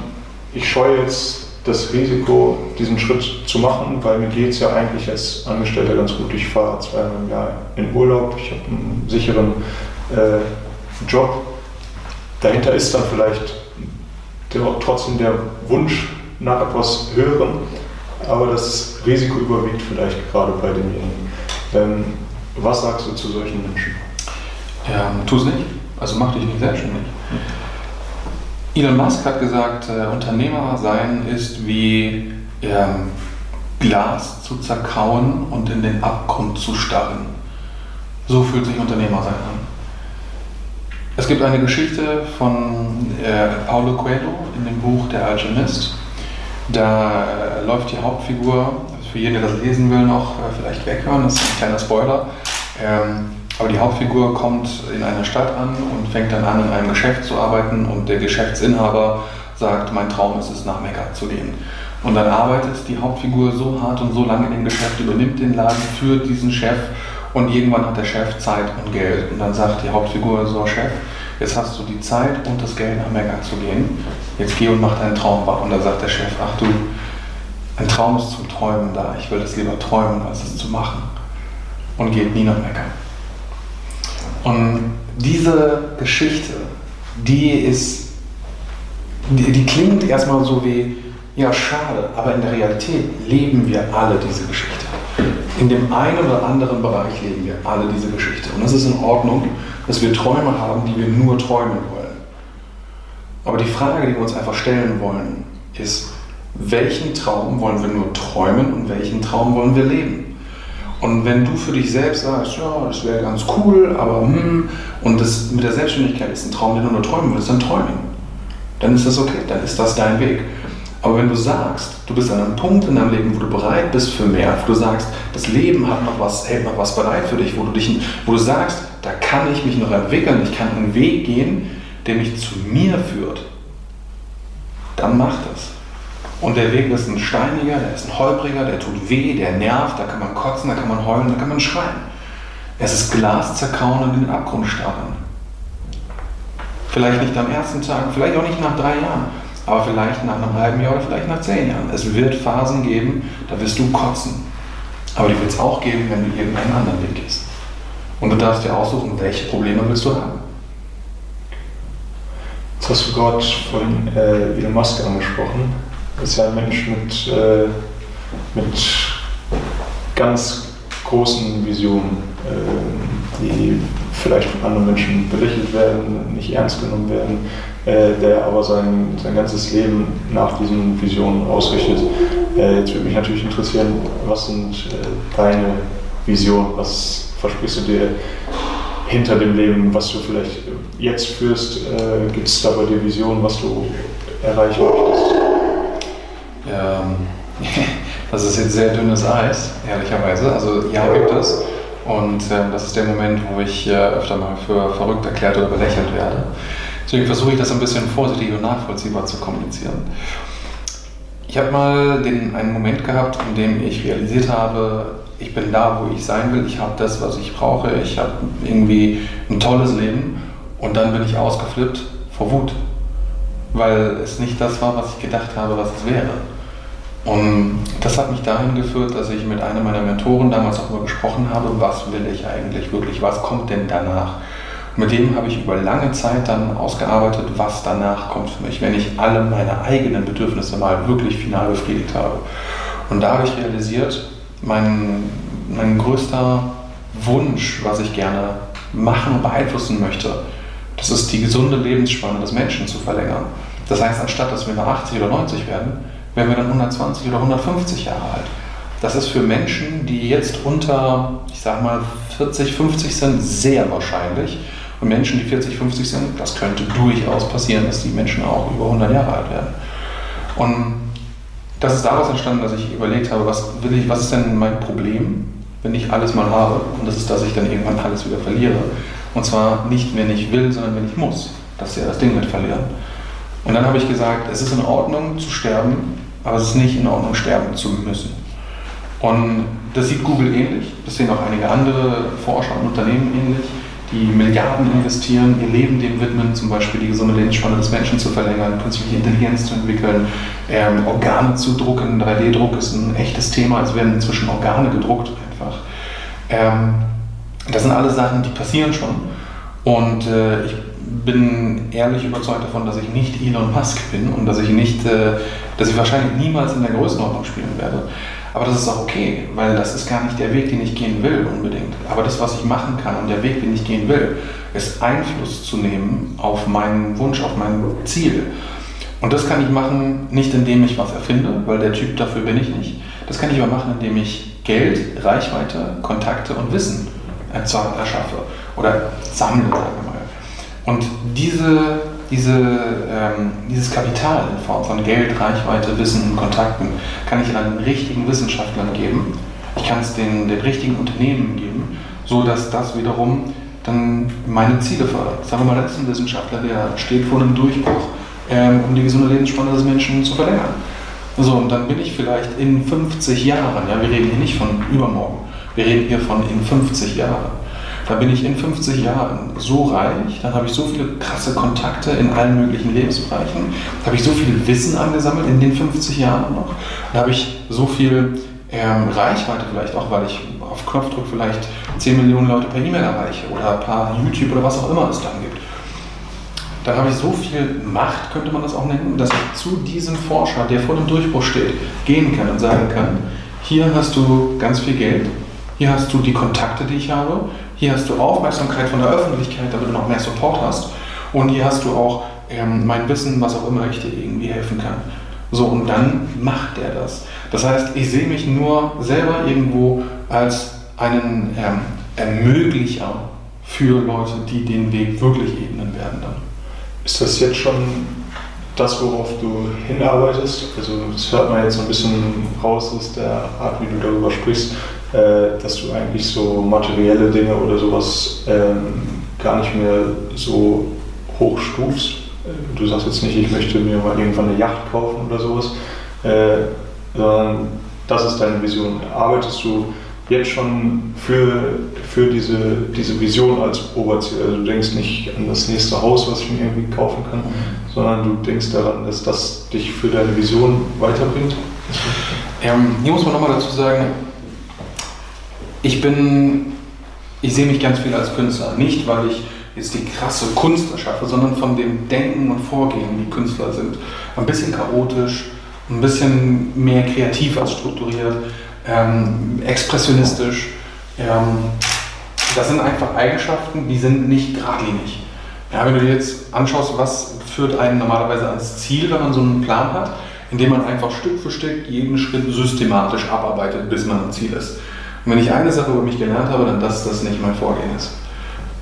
[SPEAKER 1] ich scheue jetzt das Risiko, diesen Schritt zu machen, weil mir geht es ja eigentlich als Angestellter ganz gut. Ich fahre zweimal im Jahr in Urlaub, ich habe einen sicheren äh, Job. Dahinter ist dann vielleicht der, trotzdem der Wunsch nach etwas Höherem, aber das Risiko überwiegt vielleicht gerade bei demjenigen. Ähm, was sagst du zu solchen Menschen?
[SPEAKER 2] Ähm, tu es nicht. Also mach dich nicht selbstständig. Elon Musk hat gesagt, äh, Unternehmer sein ist wie ähm, Glas zu zerkauen und in den Abgrund zu starren. So fühlt sich Unternehmer sein an. Es gibt eine Geschichte von äh, Paulo Coelho in dem Buch Der Alchemist. Da äh, läuft die Hauptfigur, für jeden, der das lesen will, noch äh, vielleicht weghören, das ist ein kleiner Spoiler. Ähm, aber die Hauptfigur kommt in eine Stadt an und fängt dann an, in einem Geschäft zu arbeiten und der Geschäftsinhaber sagt, mein Traum ist es, nach Mekka zu gehen. Und dann arbeitet die Hauptfigur so hart und so lange in dem Geschäft, übernimmt den Laden für diesen Chef und irgendwann hat der Chef Zeit und Geld. Und dann sagt die Hauptfigur so, Chef, jetzt hast du die Zeit und das Geld nach Mekka zu gehen, jetzt geh und mach deinen Traum wahr. Und dann sagt der Chef, ach du, ein Traum ist zum Träumen da, ich will es lieber träumen, als es zu machen. Und geht nie nach Mekka. Und diese Geschichte, die ist, die, die klingt erstmal so wie, ja schade, aber in der Realität leben wir alle diese Geschichte. In dem einen oder anderen Bereich leben wir alle diese Geschichte. Und es ist in Ordnung, dass wir Träume haben, die wir nur träumen wollen. Aber die Frage, die wir uns einfach stellen wollen, ist, welchen Traum wollen wir nur träumen und welchen Traum wollen wir leben? Und wenn du für dich selbst sagst, ja, das wäre ganz cool, aber hm, und das mit der Selbstständigkeit ist ein Traum, den du nur träumen willst, dann träumen. Dann ist das okay, dann ist das dein Weg. Aber wenn du sagst, du bist an einem Punkt in deinem Leben, wo du bereit bist für mehr, wo du sagst, das Leben hat noch was, hält noch was bereit für dich, wo du, dich, wo du sagst, da kann ich mich noch entwickeln, ich kann einen Weg gehen, der mich zu mir führt, dann mach das. Und der Weg ist ein steiniger, der ist ein holpriger, der tut weh, der nervt, da kann man kotzen, da kann man heulen, da kann man schreien. Es ist Glas zerkauen und in den Abgrund starren. Vielleicht nicht am ersten Tag, vielleicht auch nicht nach drei Jahren, aber vielleicht nach einem halben Jahr oder vielleicht nach zehn Jahren. Es wird Phasen geben, da wirst du kotzen. Aber die wird es auch geben, wenn du irgendeinen anderen Weg gehst. Und du darfst dir aussuchen, welche Probleme willst du haben.
[SPEAKER 1] Jetzt hast du gerade von äh, Elon Musk angesprochen. Ist ja ein Mensch mit, äh, mit ganz großen Visionen, äh, die vielleicht von anderen Menschen belächelt werden, nicht ernst genommen werden, äh, der aber sein, sein ganzes Leben nach diesen Visionen ausrichtet. Äh, jetzt würde mich natürlich interessieren, was sind äh, deine Visionen, was versprichst du dir hinter dem Leben, was du vielleicht jetzt führst? Äh, Gibt es da bei dir Visionen, was du erreichen möchtest?
[SPEAKER 2] Ähm, das ist jetzt sehr dünnes Eis, ehrlicherweise. Also ja, gibt es. Und äh, das ist der Moment, wo ich äh, öfter mal für verrückt erklärt oder belächelt werde. Deswegen versuche ich das ein bisschen vorsichtig und nachvollziehbar zu kommunizieren. Ich habe mal den, einen Moment gehabt, in dem ich realisiert habe, ich bin da, wo ich sein will, ich habe das, was ich brauche, ich habe irgendwie ein tolles Leben und dann bin ich ausgeflippt vor Wut, weil es nicht das war, was ich gedacht habe, was es wäre. Und das hat mich dahin geführt, dass ich mit einer meiner Mentoren damals auch darüber gesprochen habe, was will ich eigentlich wirklich, was kommt denn danach. Und mit dem habe ich über lange Zeit dann ausgearbeitet, was danach kommt für mich, wenn ich alle meine eigenen Bedürfnisse mal wirklich final befriedigt habe. Und da habe ich realisiert, mein, mein größter Wunsch, was ich gerne machen und beeinflussen möchte, das ist die gesunde Lebensspanne des Menschen zu verlängern. Das heißt, anstatt dass wir noch 80 oder 90 werden, werden wir dann 120 oder 150 Jahre alt. Das ist für Menschen, die jetzt unter, ich sag mal, 40, 50 sind, sehr wahrscheinlich. Und Menschen, die 40, 50 sind, das könnte durchaus passieren, dass die Menschen auch über 100 Jahre alt werden. Und das ist daraus entstanden, dass ich überlegt habe, was, will ich, was ist denn mein Problem, wenn ich alles mal habe? Und das ist, dass ich dann irgendwann alles wieder verliere. Und zwar nicht, wenn ich will, sondern wenn ich muss. Das ist ja das Ding mit verlieren. Und dann habe ich gesagt, es ist in Ordnung zu sterben, aber es ist nicht in Ordnung, sterben zu müssen. Und das sieht Google ähnlich, das sehen auch einige andere Forscher und Unternehmen ähnlich, die Milliarden investieren, ihr Leben dem widmen, zum Beispiel die gesunde Lebensspanne des Menschen zu verlängern, künstliche Intelligenz zu entwickeln, ähm, Organe zu drucken. 3D-Druck ist ein echtes Thema, es werden inzwischen Organe gedruckt einfach. Ähm, das sind alles Sachen, die passieren schon. Und äh, ich bin ehrlich überzeugt davon, dass ich nicht Elon Musk bin und dass ich nicht, äh, dass ich wahrscheinlich niemals in der Größenordnung spielen werde. Aber das ist auch okay, weil das ist gar nicht der Weg, den ich gehen will unbedingt. Aber das, was ich machen kann und der Weg, den ich gehen will, ist Einfluss zu nehmen auf meinen Wunsch, auf mein Ziel. Und das kann ich machen, nicht indem ich was erfinde, weil der Typ dafür bin ich nicht. Das kann ich aber machen, indem ich Geld, Reichweite, Kontakte und Wissen erschaffe oder sammle, sagen wir. Und diese, diese, ähm, dieses Kapital in Form von Geld, Reichweite, Wissen Kontakten kann ich an den richtigen Wissenschaftlern geben. Ich kann es den, den richtigen Unternehmen geben, so dass das wiederum dann meine Ziele fördert. Sagen wir mal, das ist ein Wissenschaftler, der steht vor einem Durchbruch, ähm, um die gesunde Lebensspanne des Menschen zu verlängern. So, und dann bin ich vielleicht in 50 Jahren, ja, wir reden hier nicht von übermorgen, wir reden hier von in 50 Jahren da bin ich in 50 Jahren so reich, dann habe ich so viele krasse Kontakte in allen möglichen Lebensbereichen, habe ich so viel Wissen angesammelt in den 50 Jahren noch, da habe ich so viel ähm, Reichweite vielleicht auch, weil ich auf Knopfdruck vielleicht 10 Millionen Leute per E-Mail erreiche oder ein paar YouTube oder was auch immer es dann gibt. Dann habe ich so viel Macht, könnte man das auch nennen, dass ich zu diesem Forscher, der vor dem Durchbruch steht, gehen kann und sagen kann, hier hast du ganz viel Geld, hier hast du die Kontakte, die ich habe, hier hast du Aufmerksamkeit von der Öffentlichkeit, damit du noch mehr Support hast. Und hier hast du auch ähm, mein Wissen, was auch immer ich dir irgendwie helfen kann. So, und dann macht er das. Das heißt, ich sehe mich nur selber irgendwo als einen ähm, Ermöglicher für Leute, die den Weg wirklich ebnen werden dann.
[SPEAKER 1] Ist das jetzt schon das, worauf du hinarbeitest? Also das hört man jetzt so ein bisschen raus aus der Art, wie du darüber sprichst. Äh, dass du eigentlich so materielle Dinge oder sowas ähm, gar nicht mehr so hoch stufst. Äh, du sagst jetzt nicht, ich möchte mir mal irgendwann eine Yacht kaufen oder sowas, äh, sondern das ist deine Vision. Arbeitest du jetzt schon für, für diese, diese Vision als Oberziel? Also du denkst nicht an das nächste Haus, was ich mir irgendwie kaufen kann, sondern du denkst daran, dass das dich für deine Vision weiterbringt?
[SPEAKER 2] Ähm, hier muss man nochmal dazu sagen, ich bin, ich sehe mich ganz viel als Künstler. Nicht, weil ich jetzt die krasse Kunst erschaffe, sondern von dem Denken und Vorgehen, wie Künstler sind. Ein bisschen chaotisch, ein bisschen mehr kreativ als strukturiert, ähm, expressionistisch. Ähm, das sind einfach Eigenschaften, die sind nicht geradlinig. Ja, wenn du dir jetzt anschaust, was führt einen normalerweise ans Ziel, wenn man so einen Plan hat, indem man einfach Stück für Stück jeden Schritt systematisch abarbeitet, bis man am Ziel ist. Und wenn ich eine Sache über mich gelernt habe, dann dass das nicht mein Vorgehen ist.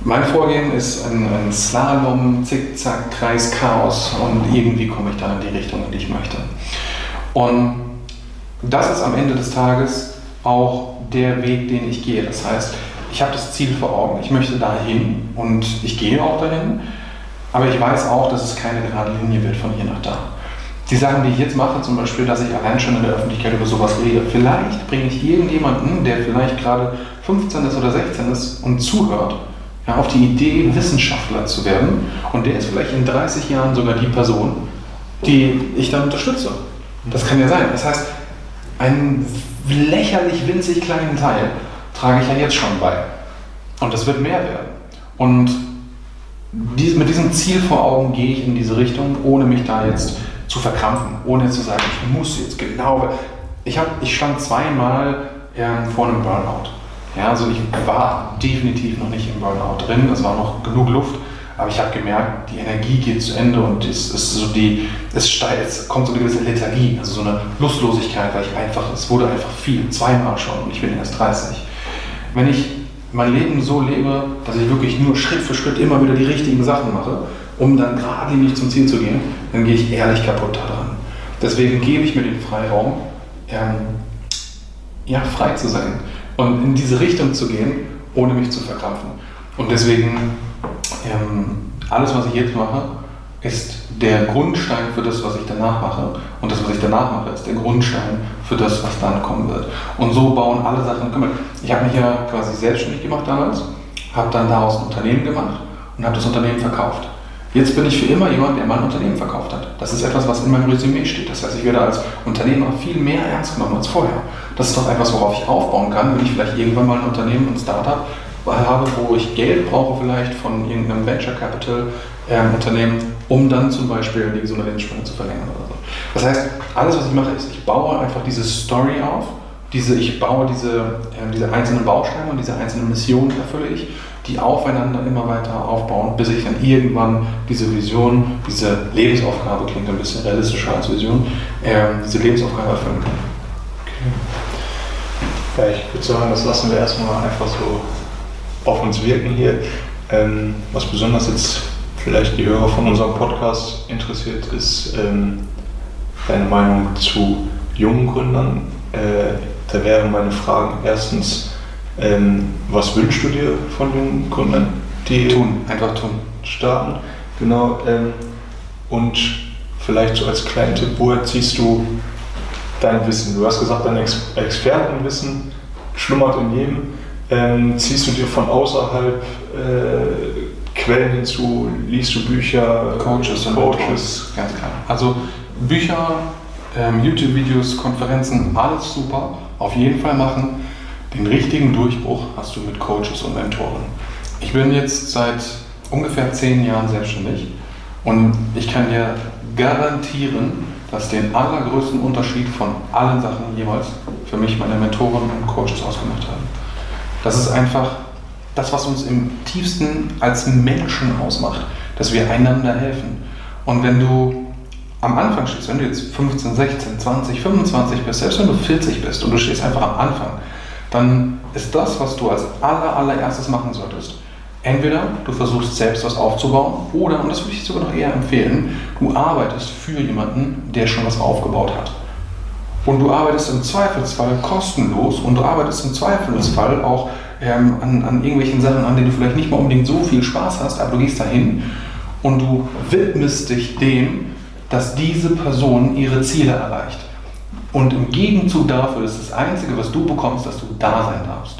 [SPEAKER 2] Mein Vorgehen ist ein, ein Slalom, Zickzack, Kreis, Chaos und irgendwie komme ich dann in die Richtung, in die ich möchte. Und das ist am Ende des Tages auch der Weg, den ich gehe. Das heißt, ich habe das Ziel vor Augen, ich möchte dahin und ich gehe auch dahin, aber ich weiß auch, dass es keine gerade Linie wird von hier nach da. Die Sachen, die ich jetzt mache, zum Beispiel, dass ich allein schon in der Öffentlichkeit über sowas rede, vielleicht bringe ich irgendjemanden, der vielleicht gerade 15 ist oder 16 ist und zuhört, ja, auf die Idee, Wissenschaftler zu werden. Und der ist vielleicht in 30 Jahren sogar die Person, die ich dann unterstütze. Das kann ja sein. Das heißt, einen lächerlich winzig kleinen Teil trage ich ja jetzt schon bei. Und das wird mehr werden. Und dies, mit diesem Ziel vor Augen gehe ich in diese Richtung, ohne mich da jetzt zu verkrampfen, ohne zu sagen, ich muss jetzt genau. Ich, hab, ich stand zweimal ähm, vor einem Burnout. Ja, also ich war definitiv noch nicht im Burnout drin, es war noch genug Luft, aber ich habe gemerkt, die Energie geht zu Ende und es ist so die, es, steigt, es kommt so eine gewisse Lethargie, also so eine Lustlosigkeit, weil ich einfach, es wurde einfach viel, zweimal schon und ich bin erst 30. Wenn ich mein Leben so lebe, dass ich wirklich nur Schritt für Schritt immer wieder die richtigen Sachen mache, um dann geradlinig zum Ziel zu gehen, dann gehe ich ehrlich kaputt daran. Deswegen gebe ich mir den Freiraum, ähm, ja, frei zu sein und in diese Richtung zu gehen, ohne mich zu verkrampfen. Und deswegen, ähm, alles, was ich jetzt mache, ist der Grundstein für das, was ich danach mache. Und das, was ich danach mache, ist der Grundstein für das, was dann kommen wird. Und so bauen alle Sachen. Ich habe mich ja quasi selbstständig gemacht damals, habe dann daraus ein Unternehmen gemacht und habe das Unternehmen verkauft. Jetzt bin ich für immer jemand, der mein Unternehmen verkauft hat. Das ist etwas, was in meinem Resümee steht. Das heißt, ich werde als Unternehmer viel mehr ernst genommen als vorher. Das ist doch etwas, worauf ich aufbauen kann, wenn ich vielleicht irgendwann mal ein Unternehmen, ein Startup habe, wo ich Geld brauche vielleicht von irgendeinem Venture Capital äh, Unternehmen, um dann zum Beispiel die gesunde Lebensspanne zu verlängern oder so. Das heißt, alles, was ich mache, ist, ich baue einfach diese Story auf, diese, ich baue diese, äh, diese einzelnen Bausteine und diese einzelnen Missionen erfülle ich die aufeinander immer weiter aufbauen, bis ich dann irgendwann diese Vision, diese Lebensaufgabe, klingt ein bisschen realistischer als Vision, äh, diese Lebensaufgabe erfüllen kann.
[SPEAKER 1] Okay. Ja, ich würde sagen, das lassen wir erstmal einfach so auf uns wirken hier. Ähm, was besonders jetzt vielleicht die Hörer von unserem Podcast interessiert, ist ähm, deine Meinung zu jungen Gründern. Äh, da wären meine Fragen erstens, ähm, was wünschst du dir von den Kunden?
[SPEAKER 2] Die tun, einfach tun.
[SPEAKER 1] Starten, genau. Ähm, und vielleicht so als kleinen Tipp, woher ziehst du dein Wissen? Du hast gesagt, dein Ex Expertenwissen schlummert in jedem. Ähm, ziehst du dir von außerhalb äh, Quellen hinzu? Liest du Bücher?
[SPEAKER 2] Coaches und Coaches? Ganz klar. Also Bücher, ähm, YouTube-Videos, Konferenzen, alles super. Auf jeden Fall machen. Den richtigen Durchbruch hast du mit Coaches und Mentoren. Ich bin jetzt seit ungefähr zehn Jahren selbstständig und ich kann dir garantieren, dass den allergrößten Unterschied von allen Sachen jemals für mich meine Mentoren und Coaches ausgemacht haben. Das ist einfach das, was uns im tiefsten als Menschen ausmacht, dass wir einander helfen. Und wenn du am Anfang stehst, wenn du jetzt 15, 16, 20, 25 bist, selbst wenn du 40 bist und du stehst einfach am Anfang, dann ist das, was du als aller, allererstes machen solltest, entweder du versuchst selbst was aufzubauen oder, und das würde ich sogar noch eher empfehlen, du arbeitest für jemanden, der schon was aufgebaut hat. Und du arbeitest im Zweifelsfall kostenlos und du arbeitest im Zweifelsfall auch ähm, an, an irgendwelchen Sachen, an denen du vielleicht nicht mal unbedingt so viel Spaß hast, aber du gehst dahin und du widmest dich dem, dass diese Person ihre Ziele erreicht. Und im Gegenzug dafür ist das Einzige, was du bekommst, dass du da sein darfst,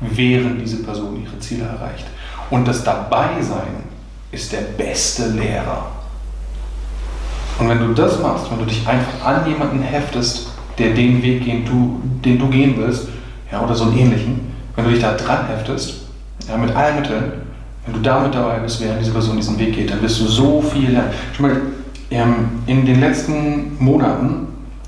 [SPEAKER 2] während diese Person ihre Ziele erreicht. Und das Dabeisein ist der beste Lehrer. Und wenn du das machst, wenn du dich einfach an jemanden heftest, der den Weg geht, du, den du gehen willst, ja, oder so einen ähnlichen, wenn du dich da dran heftest, ja, mit allen Mitteln, wenn du damit dabei bist, während diese Person diesen Weg geht, dann wirst du so viel lernen. Schon mal, ähm, in den letzten Monaten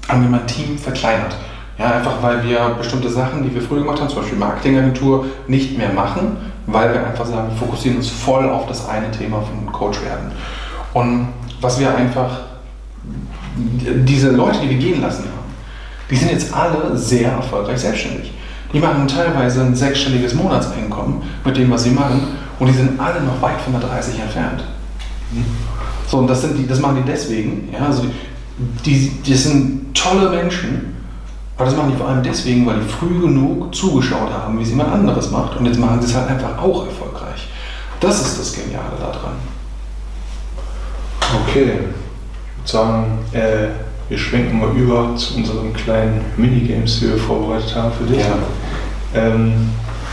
[SPEAKER 2] haben wir mein Team verkleinert. Ja, einfach weil wir bestimmte Sachen, die wir früher gemacht haben, zum Beispiel Marketingagentur, nicht mehr machen, weil wir einfach sagen, wir fokussieren uns voll auf das eine Thema von Coach werden. Und was wir einfach, diese Leute, die wir gehen lassen haben, die sind jetzt alle sehr erfolgreich selbstständig. Die machen teilweise ein sechsstelliges Monatseinkommen mit dem, was sie machen und die sind alle noch weit von der 30 entfernt. So, und das, sind die, das machen die deswegen. Ja, also die sind tolle Menschen, aber das machen die vor allem deswegen, weil die früh genug zugeschaut haben, wie es jemand anderes macht. Und jetzt machen sie es halt einfach auch erfolgreich. Das ist das Geniale daran.
[SPEAKER 1] Okay, ich würde sagen, äh, wir schwenken mal über zu unseren kleinen Minigames, die wir vorbereitet haben für dich.
[SPEAKER 2] Ja.
[SPEAKER 1] Ähm,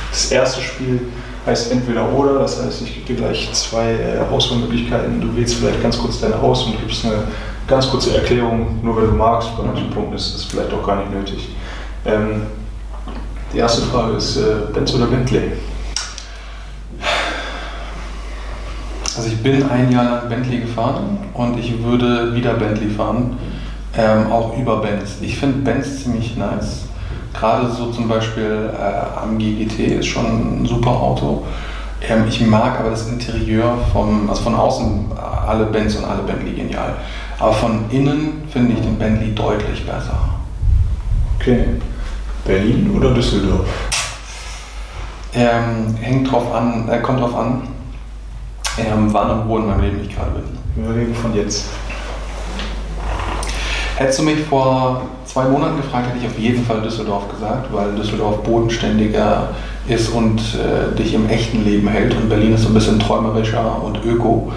[SPEAKER 1] das erste Spiel heißt entweder oder, das heißt, ich gebe dir gleich zwei äh, Auswahlmöglichkeiten. Du wählst vielleicht ganz kurz deine aus und gibst eine ganz kurze Erklärung, nur wenn du magst. Bei manchen Punkten ist das vielleicht auch gar nicht nötig. Ähm, die erste Frage ist äh, Benz oder Bentley?
[SPEAKER 2] Also ich bin ein Jahr lang Bentley gefahren und ich würde wieder Bentley fahren, ähm, auch über Benz. Ich finde Benz ziemlich nice. Gerade so zum Beispiel äh, AMG GT ist schon ein super Auto. Ähm, ich mag aber das Interieur vom, also von außen alle Benz und alle Bentley genial. Aber von innen finde ich den Bentley deutlich besser.
[SPEAKER 1] Okay. Berlin oder Düsseldorf?
[SPEAKER 2] Ähm, hängt drauf an, äh, kommt drauf an, ähm, wann und wo in meinem Leben ich gerade bin.
[SPEAKER 1] Wir reden von jetzt.
[SPEAKER 2] Hättest du mich vor zwei Monaten gefragt, hätte ich auf jeden Fall Düsseldorf gesagt, weil Düsseldorf bodenständiger ist und äh, dich im echten Leben hält und Berlin ist so ein bisschen träumerischer und öko.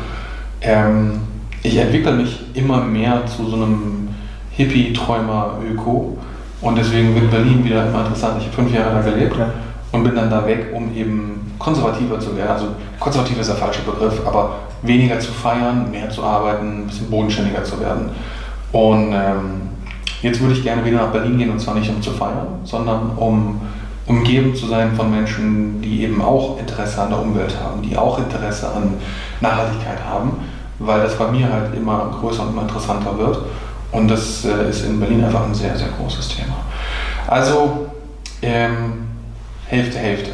[SPEAKER 2] Ähm, ich entwickle mich immer mehr zu so einem Hippie-Träumer-Öko und deswegen wird Berlin wieder immer interessant. Ich habe fünf Jahre da gelebt
[SPEAKER 1] Ja.
[SPEAKER 2] und bin dann da weg, um eben konservativer zu werden. Also konservativ ist der falsche Begriff, aber weniger zu feiern, mehr zu arbeiten, ein bisschen bodenständiger zu werden. Und ähm, jetzt würde ich gerne wieder nach Berlin gehen und zwar nicht um zu feiern, sondern um umgeben zu sein von Menschen, die eben auch Interesse an der Umwelt haben, die auch Interesse an Nachhaltigkeit haben, weil das bei mir halt immer größer und immer interessanter wird. Und das äh, ist in Berlin einfach ein sehr, sehr großes Thema. Also ähm, Hälfte, Hälfte.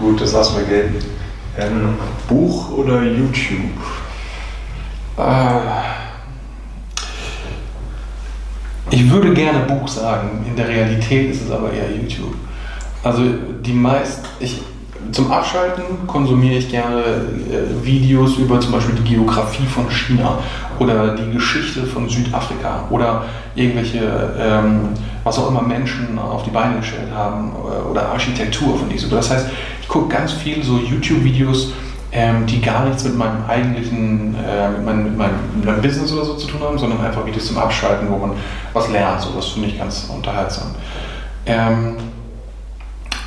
[SPEAKER 1] Gut, das lassen wir gelten. Ähm, Buch oder YouTube?
[SPEAKER 2] Äh, ich würde gerne Buch sagen, in der Realität ist es aber eher YouTube. Also die meisten, ich, zum Abschalten konsumiere ich gerne äh, Videos über zum Beispiel die Geografie von China oder die Geschichte von Südafrika oder irgendwelche, ähm, was auch immer Menschen auf die Beine gestellt haben äh, oder Architektur von diesem. Das heißt, ich gucke ganz viel so YouTube-Videos, ähm, die gar nichts mit meinem eigentlichen, äh, mit, meinem, mit, meinem, mit meinem Business oder so zu tun haben, sondern einfach Videos zum Abschalten, wo man was lernt. So, das finde ich ganz unterhaltsam. Ähm,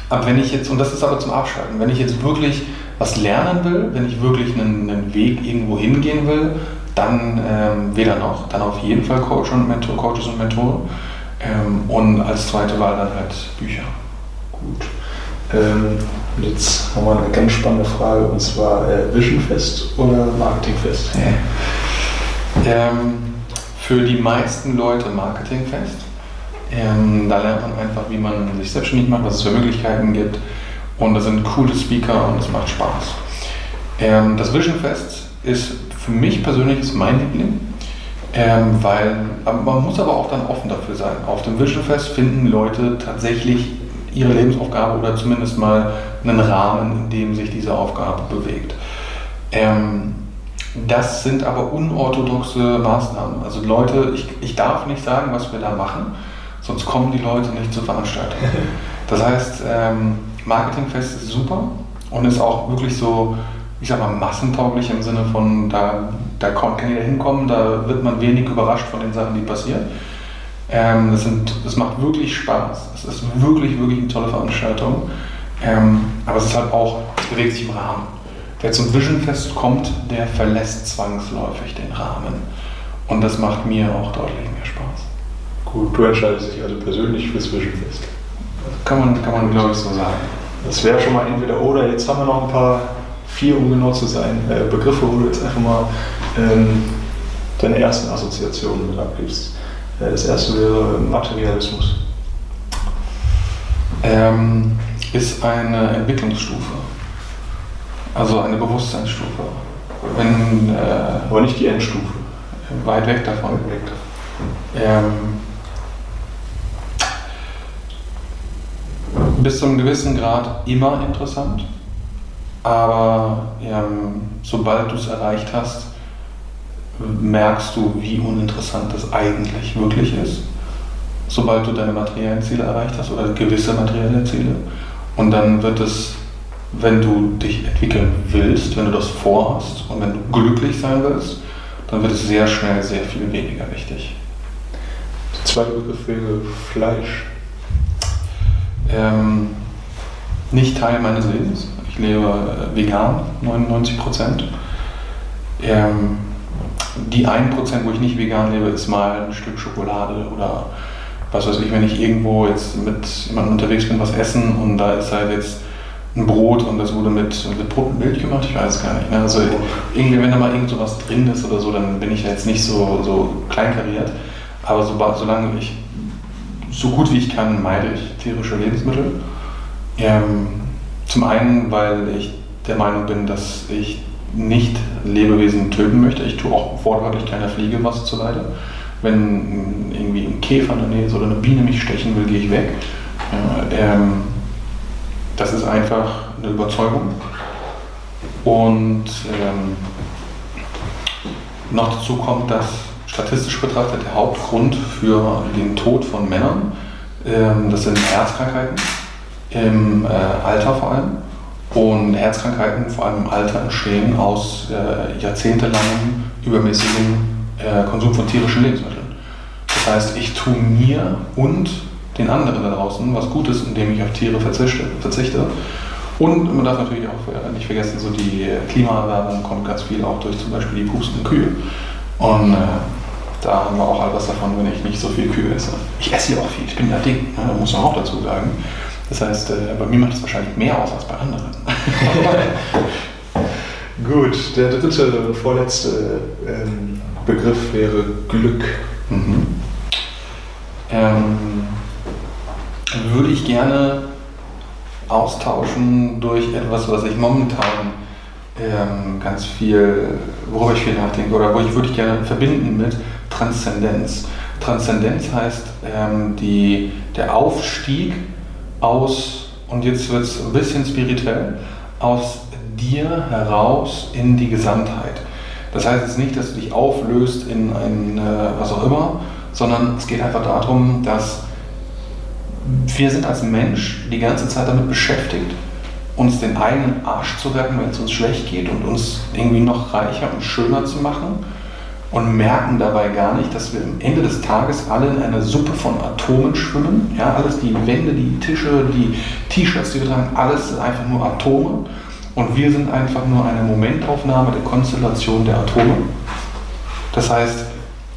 [SPEAKER 2] aber wenn ich jetzt, und das ist aber zum Abschalten, wenn ich jetzt wirklich was lernen will, wenn ich wirklich einen, einen Weg irgendwo hingehen will, dann ähm, weder noch, dann auf jeden Fall Coach und Mentor, Coaches und Mentoren. Ähm, und als zweite Wahl dann halt Bücher.
[SPEAKER 1] Gut. Ähm, und jetzt haben wir eine ganz spannende Frage und zwar äh, Visionfest oder Marketingfest?
[SPEAKER 2] Ähm, für die meisten Leute Marketingfest. Ähm, da lernt man einfach, wie man sich selbstständig macht, was es für Möglichkeiten gibt. Und da sind coole Speaker und es macht Spaß. Ähm, das Vision Fest ist für mich persönlich ist mein Liebling, ähm, weil man muss aber auch dann offen dafür sein. Auf dem Vision Fest finden Leute tatsächlich ihre Lebensaufgabe oder zumindest mal einen Rahmen, in dem sich diese Aufgabe bewegt. Ähm, das sind aber unorthodoxe Maßnahmen. Also Leute, ich, ich darf nicht sagen, was wir da machen, sonst kommen die Leute nicht zur Veranstaltung. Das heißt, ähm, Marketingfest ist super und ist auch wirklich so, ich sag mal, massentauglich im Sinne von, da, da kann jeder hinkommen, da wird man wenig überrascht von den Sachen, die passieren. Ähm, das, sind, das macht wirklich Spaß. Es ist wirklich, wirklich eine tolle Veranstaltung. Ähm, aber es ist halt auch, es bewegt sich im Rahmen. Wer zum Vision Fest kommt, der verlässt zwangsläufig den Rahmen. Und das macht mir auch deutlich mehr Spaß.
[SPEAKER 1] Du entscheidest dich also persönlich fürs Visionfest.
[SPEAKER 2] Kann man, kann man glaube ich, so sagen.
[SPEAKER 1] Das wäre schon mal entweder oder. Jetzt haben wir noch ein paar, vier um genau zu sein, äh, Begriffe, wo du jetzt einfach mal ähm, deine ersten Assoziationen mit abgibst. Äh, das erste wäre Materialismus.
[SPEAKER 2] Ähm, ist eine Entwicklungsstufe. Also eine Bewusstseinsstufe. Wenn äh,
[SPEAKER 1] Aber nicht die Endstufe.
[SPEAKER 2] weit weg davon.
[SPEAKER 1] Weg davon.
[SPEAKER 2] Ähm, bis zu einem gewissen Grad immer interessant. aber ähm, sobald du es erreicht hast, merkst du, wie uninteressant das eigentlich wirklich ist. Sobald du deine materiellen Ziele erreicht hast oder gewisse materielle Ziele. Und dann wird es, wenn du dich entwickeln willst, wenn du das vorhast und wenn du glücklich sein willst, dann wird es sehr schnell sehr viel weniger wichtig.
[SPEAKER 1] Der zweite Begriff Fleisch.
[SPEAKER 2] Ähm, nicht Teil meines Lebens. Ich lebe äh, vegan, 99 Prozent. Ähm, die 1 Prozent, wo ich nicht vegan lebe, ist mal ein Stück Schokolade oder was weiß ich, wenn ich irgendwo jetzt mit jemandem unterwegs bin, was essen und da ist halt jetzt ein Brot und das wurde mit, mit Brot und Milch gemacht, ich weiß gar nicht. Ne? Also irgendwie, wenn da mal irgend sowas drin ist oder so, dann bin ich jetzt nicht so, so kleinkariert. Aber so, solange ich so gut wie ich kann, meide ich tierische Lebensmittel. Ähm, zum einen, weil ich der Meinung bin, dass ich nicht Lebewesen töten möchte. Ich tue auch wortwörtlich keiner Fliege was zuleide. Wenn irgendwie ein Käfer in der Nähe ist oder eine Biene mich stechen will, gehe ich weg. Ja, ähm, das ist einfach eine Überzeugung. Und ähm, noch dazu kommt, dass statistisch betrachtet der Hauptgrund für den Tod von Männern, ähm, das sind Herzkrankheiten, im äh, Alter vor allem. Und Herzkrankheiten, vor allem im Alter, entstehen aus äh, jahrzehntelangem übermäßigem äh, Konsum von tierischen Lebensmitteln. Das heißt, ich tue mir und den anderen da draußen was Gutes, indem ich auf Tiere verzichte. Und man darf natürlich auch nicht vergessen, so die Klimaerwärmung kommt ganz viel auch durch zum Beispiel die pustenden Kühe. Und äh, da haben wir auch all was davon, wenn ich nicht so viel Kühe esse. Ich esse ja auch viel, ich bin ja dick, ne? muss man auch dazu sagen. Das heißt, äh, bei mir macht es wahrscheinlich mehr aus als bei anderen.
[SPEAKER 1] Gut, der dritte, vorletzte ähm, Begriff wäre Glück. Mhm.
[SPEAKER 2] Ähm, würde ich gerne austauschen durch etwas, was ich momentan ähm, ganz viel, worüber ich viel nachdenke oder wo ich würde ich gerne verbinden mit Transzendenz. Transzendenz heißt ähm, die, der Aufstieg aus, und jetzt wird es ein bisschen spirituell, aus dir heraus in die Gesamtheit. Das heißt jetzt nicht, dass du dich auflöst in ein äh, was auch immer, sondern es geht einfach darum, dass wir sind als Mensch die ganze Zeit damit beschäftigt, uns den eigenen Arsch zu retten, wenn es uns schlecht geht und uns irgendwie noch reicher und schöner zu machen und merken dabei gar nicht, dass wir am Ende des Tages alle in einer Suppe von Atomen schwimmen. Ja, alles, die Wände, die Tische, die T-Shirts, die wir tragen, alles sind einfach nur Atome. Und wir sind einfach nur eine Momentaufnahme der Konstellation der Atome. Das heißt,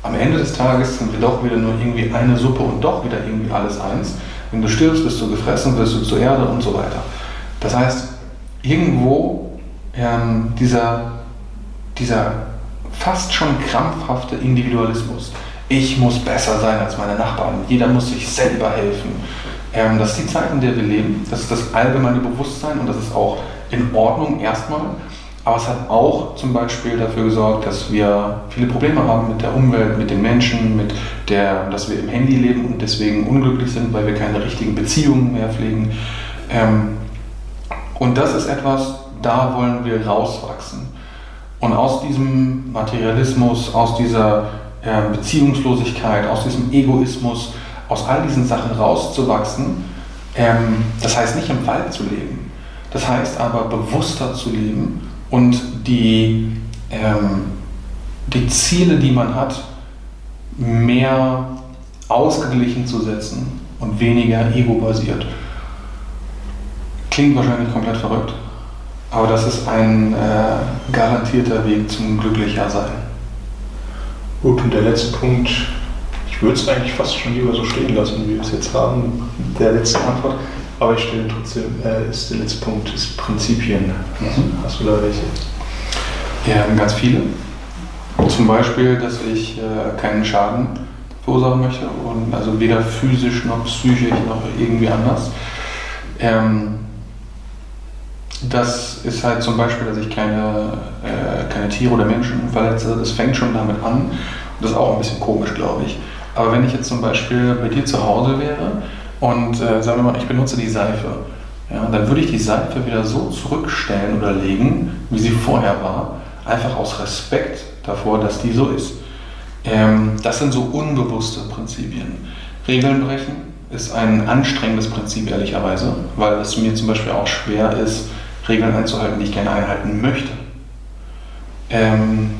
[SPEAKER 2] am Ende des Tages sind wir doch wieder nur irgendwie eine Suppe und doch wieder irgendwie alles eins. Wenn du stirbst, bist du gefressen, wirst du zur Erde und so weiter. Das heißt, irgendwo ähm, dieser, dieser fast schon krampfhafte Individualismus. Ich muss besser sein als meine Nachbarn. Jeder muss sich selber helfen. Ähm, das ist die Zeit, in der wir leben. Das ist das allgemeine Bewusstsein und das ist auch in Ordnung erstmal. Aber es hat auch zum Beispiel dafür gesorgt, dass wir viele Probleme haben mit der Umwelt, mit den Menschen, mit der, dass wir im Handy leben und deswegen unglücklich sind, weil wir keine richtigen Beziehungen mehr pflegen. Ähm, und das ist etwas, da wollen wir rauswachsen. Und aus diesem Materialismus, aus dieser äh, Beziehungslosigkeit, aus diesem Egoismus, aus all diesen Sachen rauszuwachsen, ähm, das heißt nicht im Wald zu leben. Das heißt aber bewusster zu leben und die, ähm, die Ziele, die man hat, mehr ausgeglichen zu setzen und weniger ego-basiert. Klingt wahrscheinlich komplett verrückt, aber das ist ein äh, garantierter Weg zum glücklicher Sein.
[SPEAKER 1] Gut, und der letzte Punkt, ich würde es eigentlich fast schon lieber so stehen lassen, wie wir es jetzt haben, der letzte Antwort. Aber ich stelle trotzdem, äh, ist der letzte Punkt, ist Prinzipien. Mhm. Hast du da welche?
[SPEAKER 2] Ja, ganz viele. Zum Beispiel, dass ich äh, keinen Schaden verursachen möchte, und also weder physisch noch psychisch noch irgendwie anders. Ähm, das ist halt zum Beispiel, dass ich keine, äh, keine Tiere oder Menschen verletze. Das fängt schon damit an. Das ist auch ein bisschen komisch, glaube ich. Aber wenn ich jetzt zum Beispiel bei dir zu Hause wäre und äh, sagen wir mal, ich benutze die Seife ja, dann würde ich die Seife wieder so zurückstellen oder legen, wie sie vorher war, einfach aus Respekt davor, dass die so ist. Ähm, das sind so unbewusste Prinzipien. Regeln brechen ist ein anstrengendes Prinzip, ehrlicherweise, weil es mir zum Beispiel auch schwer ist, Regeln einzuhalten, die ich gerne einhalten möchte. Ähm,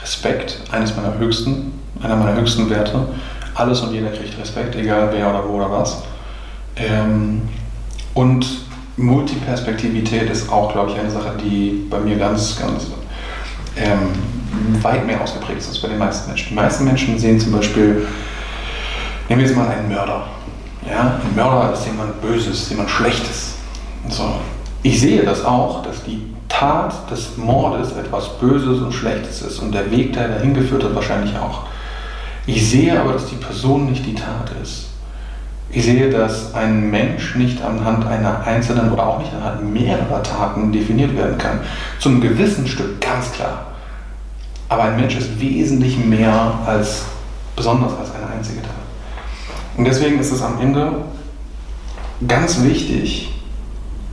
[SPEAKER 2] Respekt, eines meiner höchsten, einer meiner höchsten Werte. Alles und jeder kriegt Respekt, egal wer oder wo oder was. Ähm, und Multiperspektivität ist auch, glaube ich, eine Sache, die bei mir ganz, ganz ähm, weit mehr ausgeprägt ist als bei den meisten Menschen. Die meisten Menschen sehen zum Beispiel, nehmen wir jetzt mal einen Mörder. Ja, ein Mörder ist jemand Böses, jemand Schlechtes. So. Ich sehe das auch, dass die Tat des Mordes etwas Böses und Schlechtes ist und der Weg, der dahin geführt hat, wahrscheinlich auch. Ich sehe aber, dass die Person nicht die Tat ist. Ich sehe, dass ein Mensch nicht anhand einer einzelnen oder auch nicht anhand mehrerer Taten definiert werden kann. Zu einem gewissen Stück, ganz klar. Aber ein Mensch ist wesentlich mehr als, besonders als eine einzige Tat. Und deswegen ist es am Ende ganz wichtig,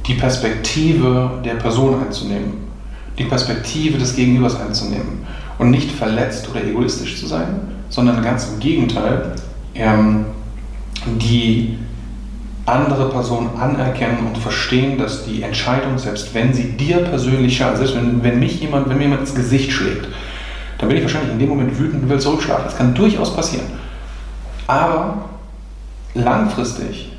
[SPEAKER 2] die Perspektive der Person einzunehmen, die Perspektive des Gegenübers einzunehmen und nicht verletzt oder egoistisch zu sein, sondern ganz im Gegenteil, ähm, die andere Person anerkennen und verstehen, dass die Entscheidung, selbst wenn sie dir persönlich schadet, selbst wenn, wenn mich jemand, wenn mir jemand ins Gesicht schlägt, dann bin ich wahrscheinlich in dem Moment wütend und will zurückschlagen. Das kann durchaus passieren. Aber langfristig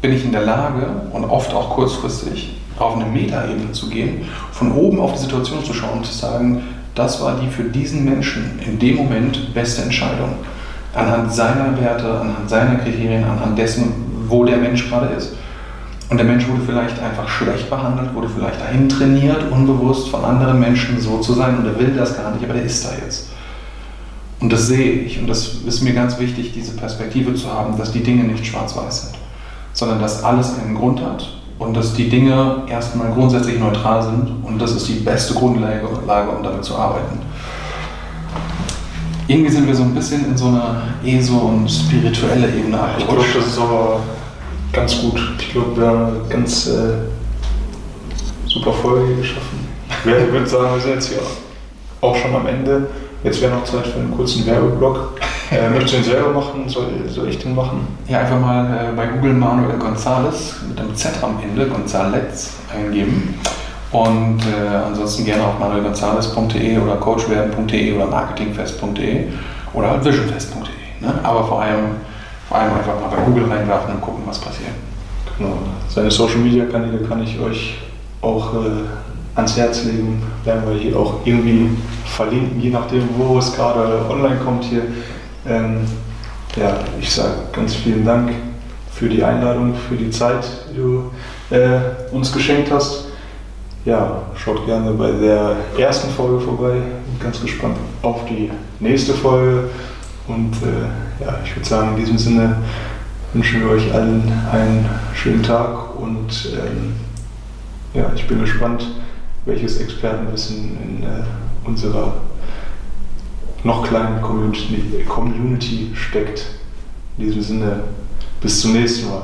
[SPEAKER 2] bin ich in der Lage und oft auch kurzfristig auf eine Metaebene zu gehen, von oben auf die Situation zu schauen und zu sagen, das war die für diesen Menschen in dem Moment beste Entscheidung anhand seiner Werte, anhand seiner Kriterien, anhand dessen, wo der Mensch gerade ist. Und der Mensch wurde vielleicht einfach schlecht behandelt, wurde vielleicht dahin trainiert, unbewusst von anderen Menschen so zu sein und er will das gar nicht, aber der ist da jetzt. Und das sehe ich und das ist mir ganz wichtig, diese Perspektive zu haben, dass die Dinge nicht schwarz-weiß sind, sondern dass alles einen Grund hat und dass die Dinge erstmal grundsätzlich neutral sind und das ist die beste Grundlage, um damit zu arbeiten irgendwie sind wir so ein bisschen in so einer ESO- und spirituelle Ebene.
[SPEAKER 1] Ich glaube, das ist aber ganz gut. Ich glaube, wir haben eine ganz äh, super Folge hier geschaffen. Ich würde sagen, wir sind jetzt hier auch schon am Ende. Jetzt wäre noch Zeit für einen kurzen Werbeblock. Äh, möchtest du den selber machen? Soll, soll, ich den machen?
[SPEAKER 2] Ja, einfach mal äh, bei Google Manuel González mit einem Z am Ende, González, eingeben. Und äh, ansonsten gerne auf manuelgonzales.de oder coachwerden.de oder marketingfest.de oder halt visionfest.de. Ne? Aber vor allem, vor allem einfach mal bei Google reinwerfen und gucken, was passiert.
[SPEAKER 1] Genau. Seine Social Media Kanäle kann ich euch auch äh, ans Herz legen. Werden wir hier auch irgendwie verlinken, je nachdem, wo es gerade online kommt hier. Ähm, ja, ich sage ganz vielen Dank für die Einladung, für die Zeit, die du äh, uns geschenkt hast ja, schaut gerne bei der ersten Folge vorbei. Bin ganz gespannt auf die nächste Folge. Und äh, ja, ich würde sagen, in diesem Sinne wünschen wir euch allen einen schönen Tag und ähm, ja, ich bin gespannt, welches Expertenwissen in äh, unserer noch kleinen Community, Community steckt. In diesem Sinne, bis zum nächsten Mal.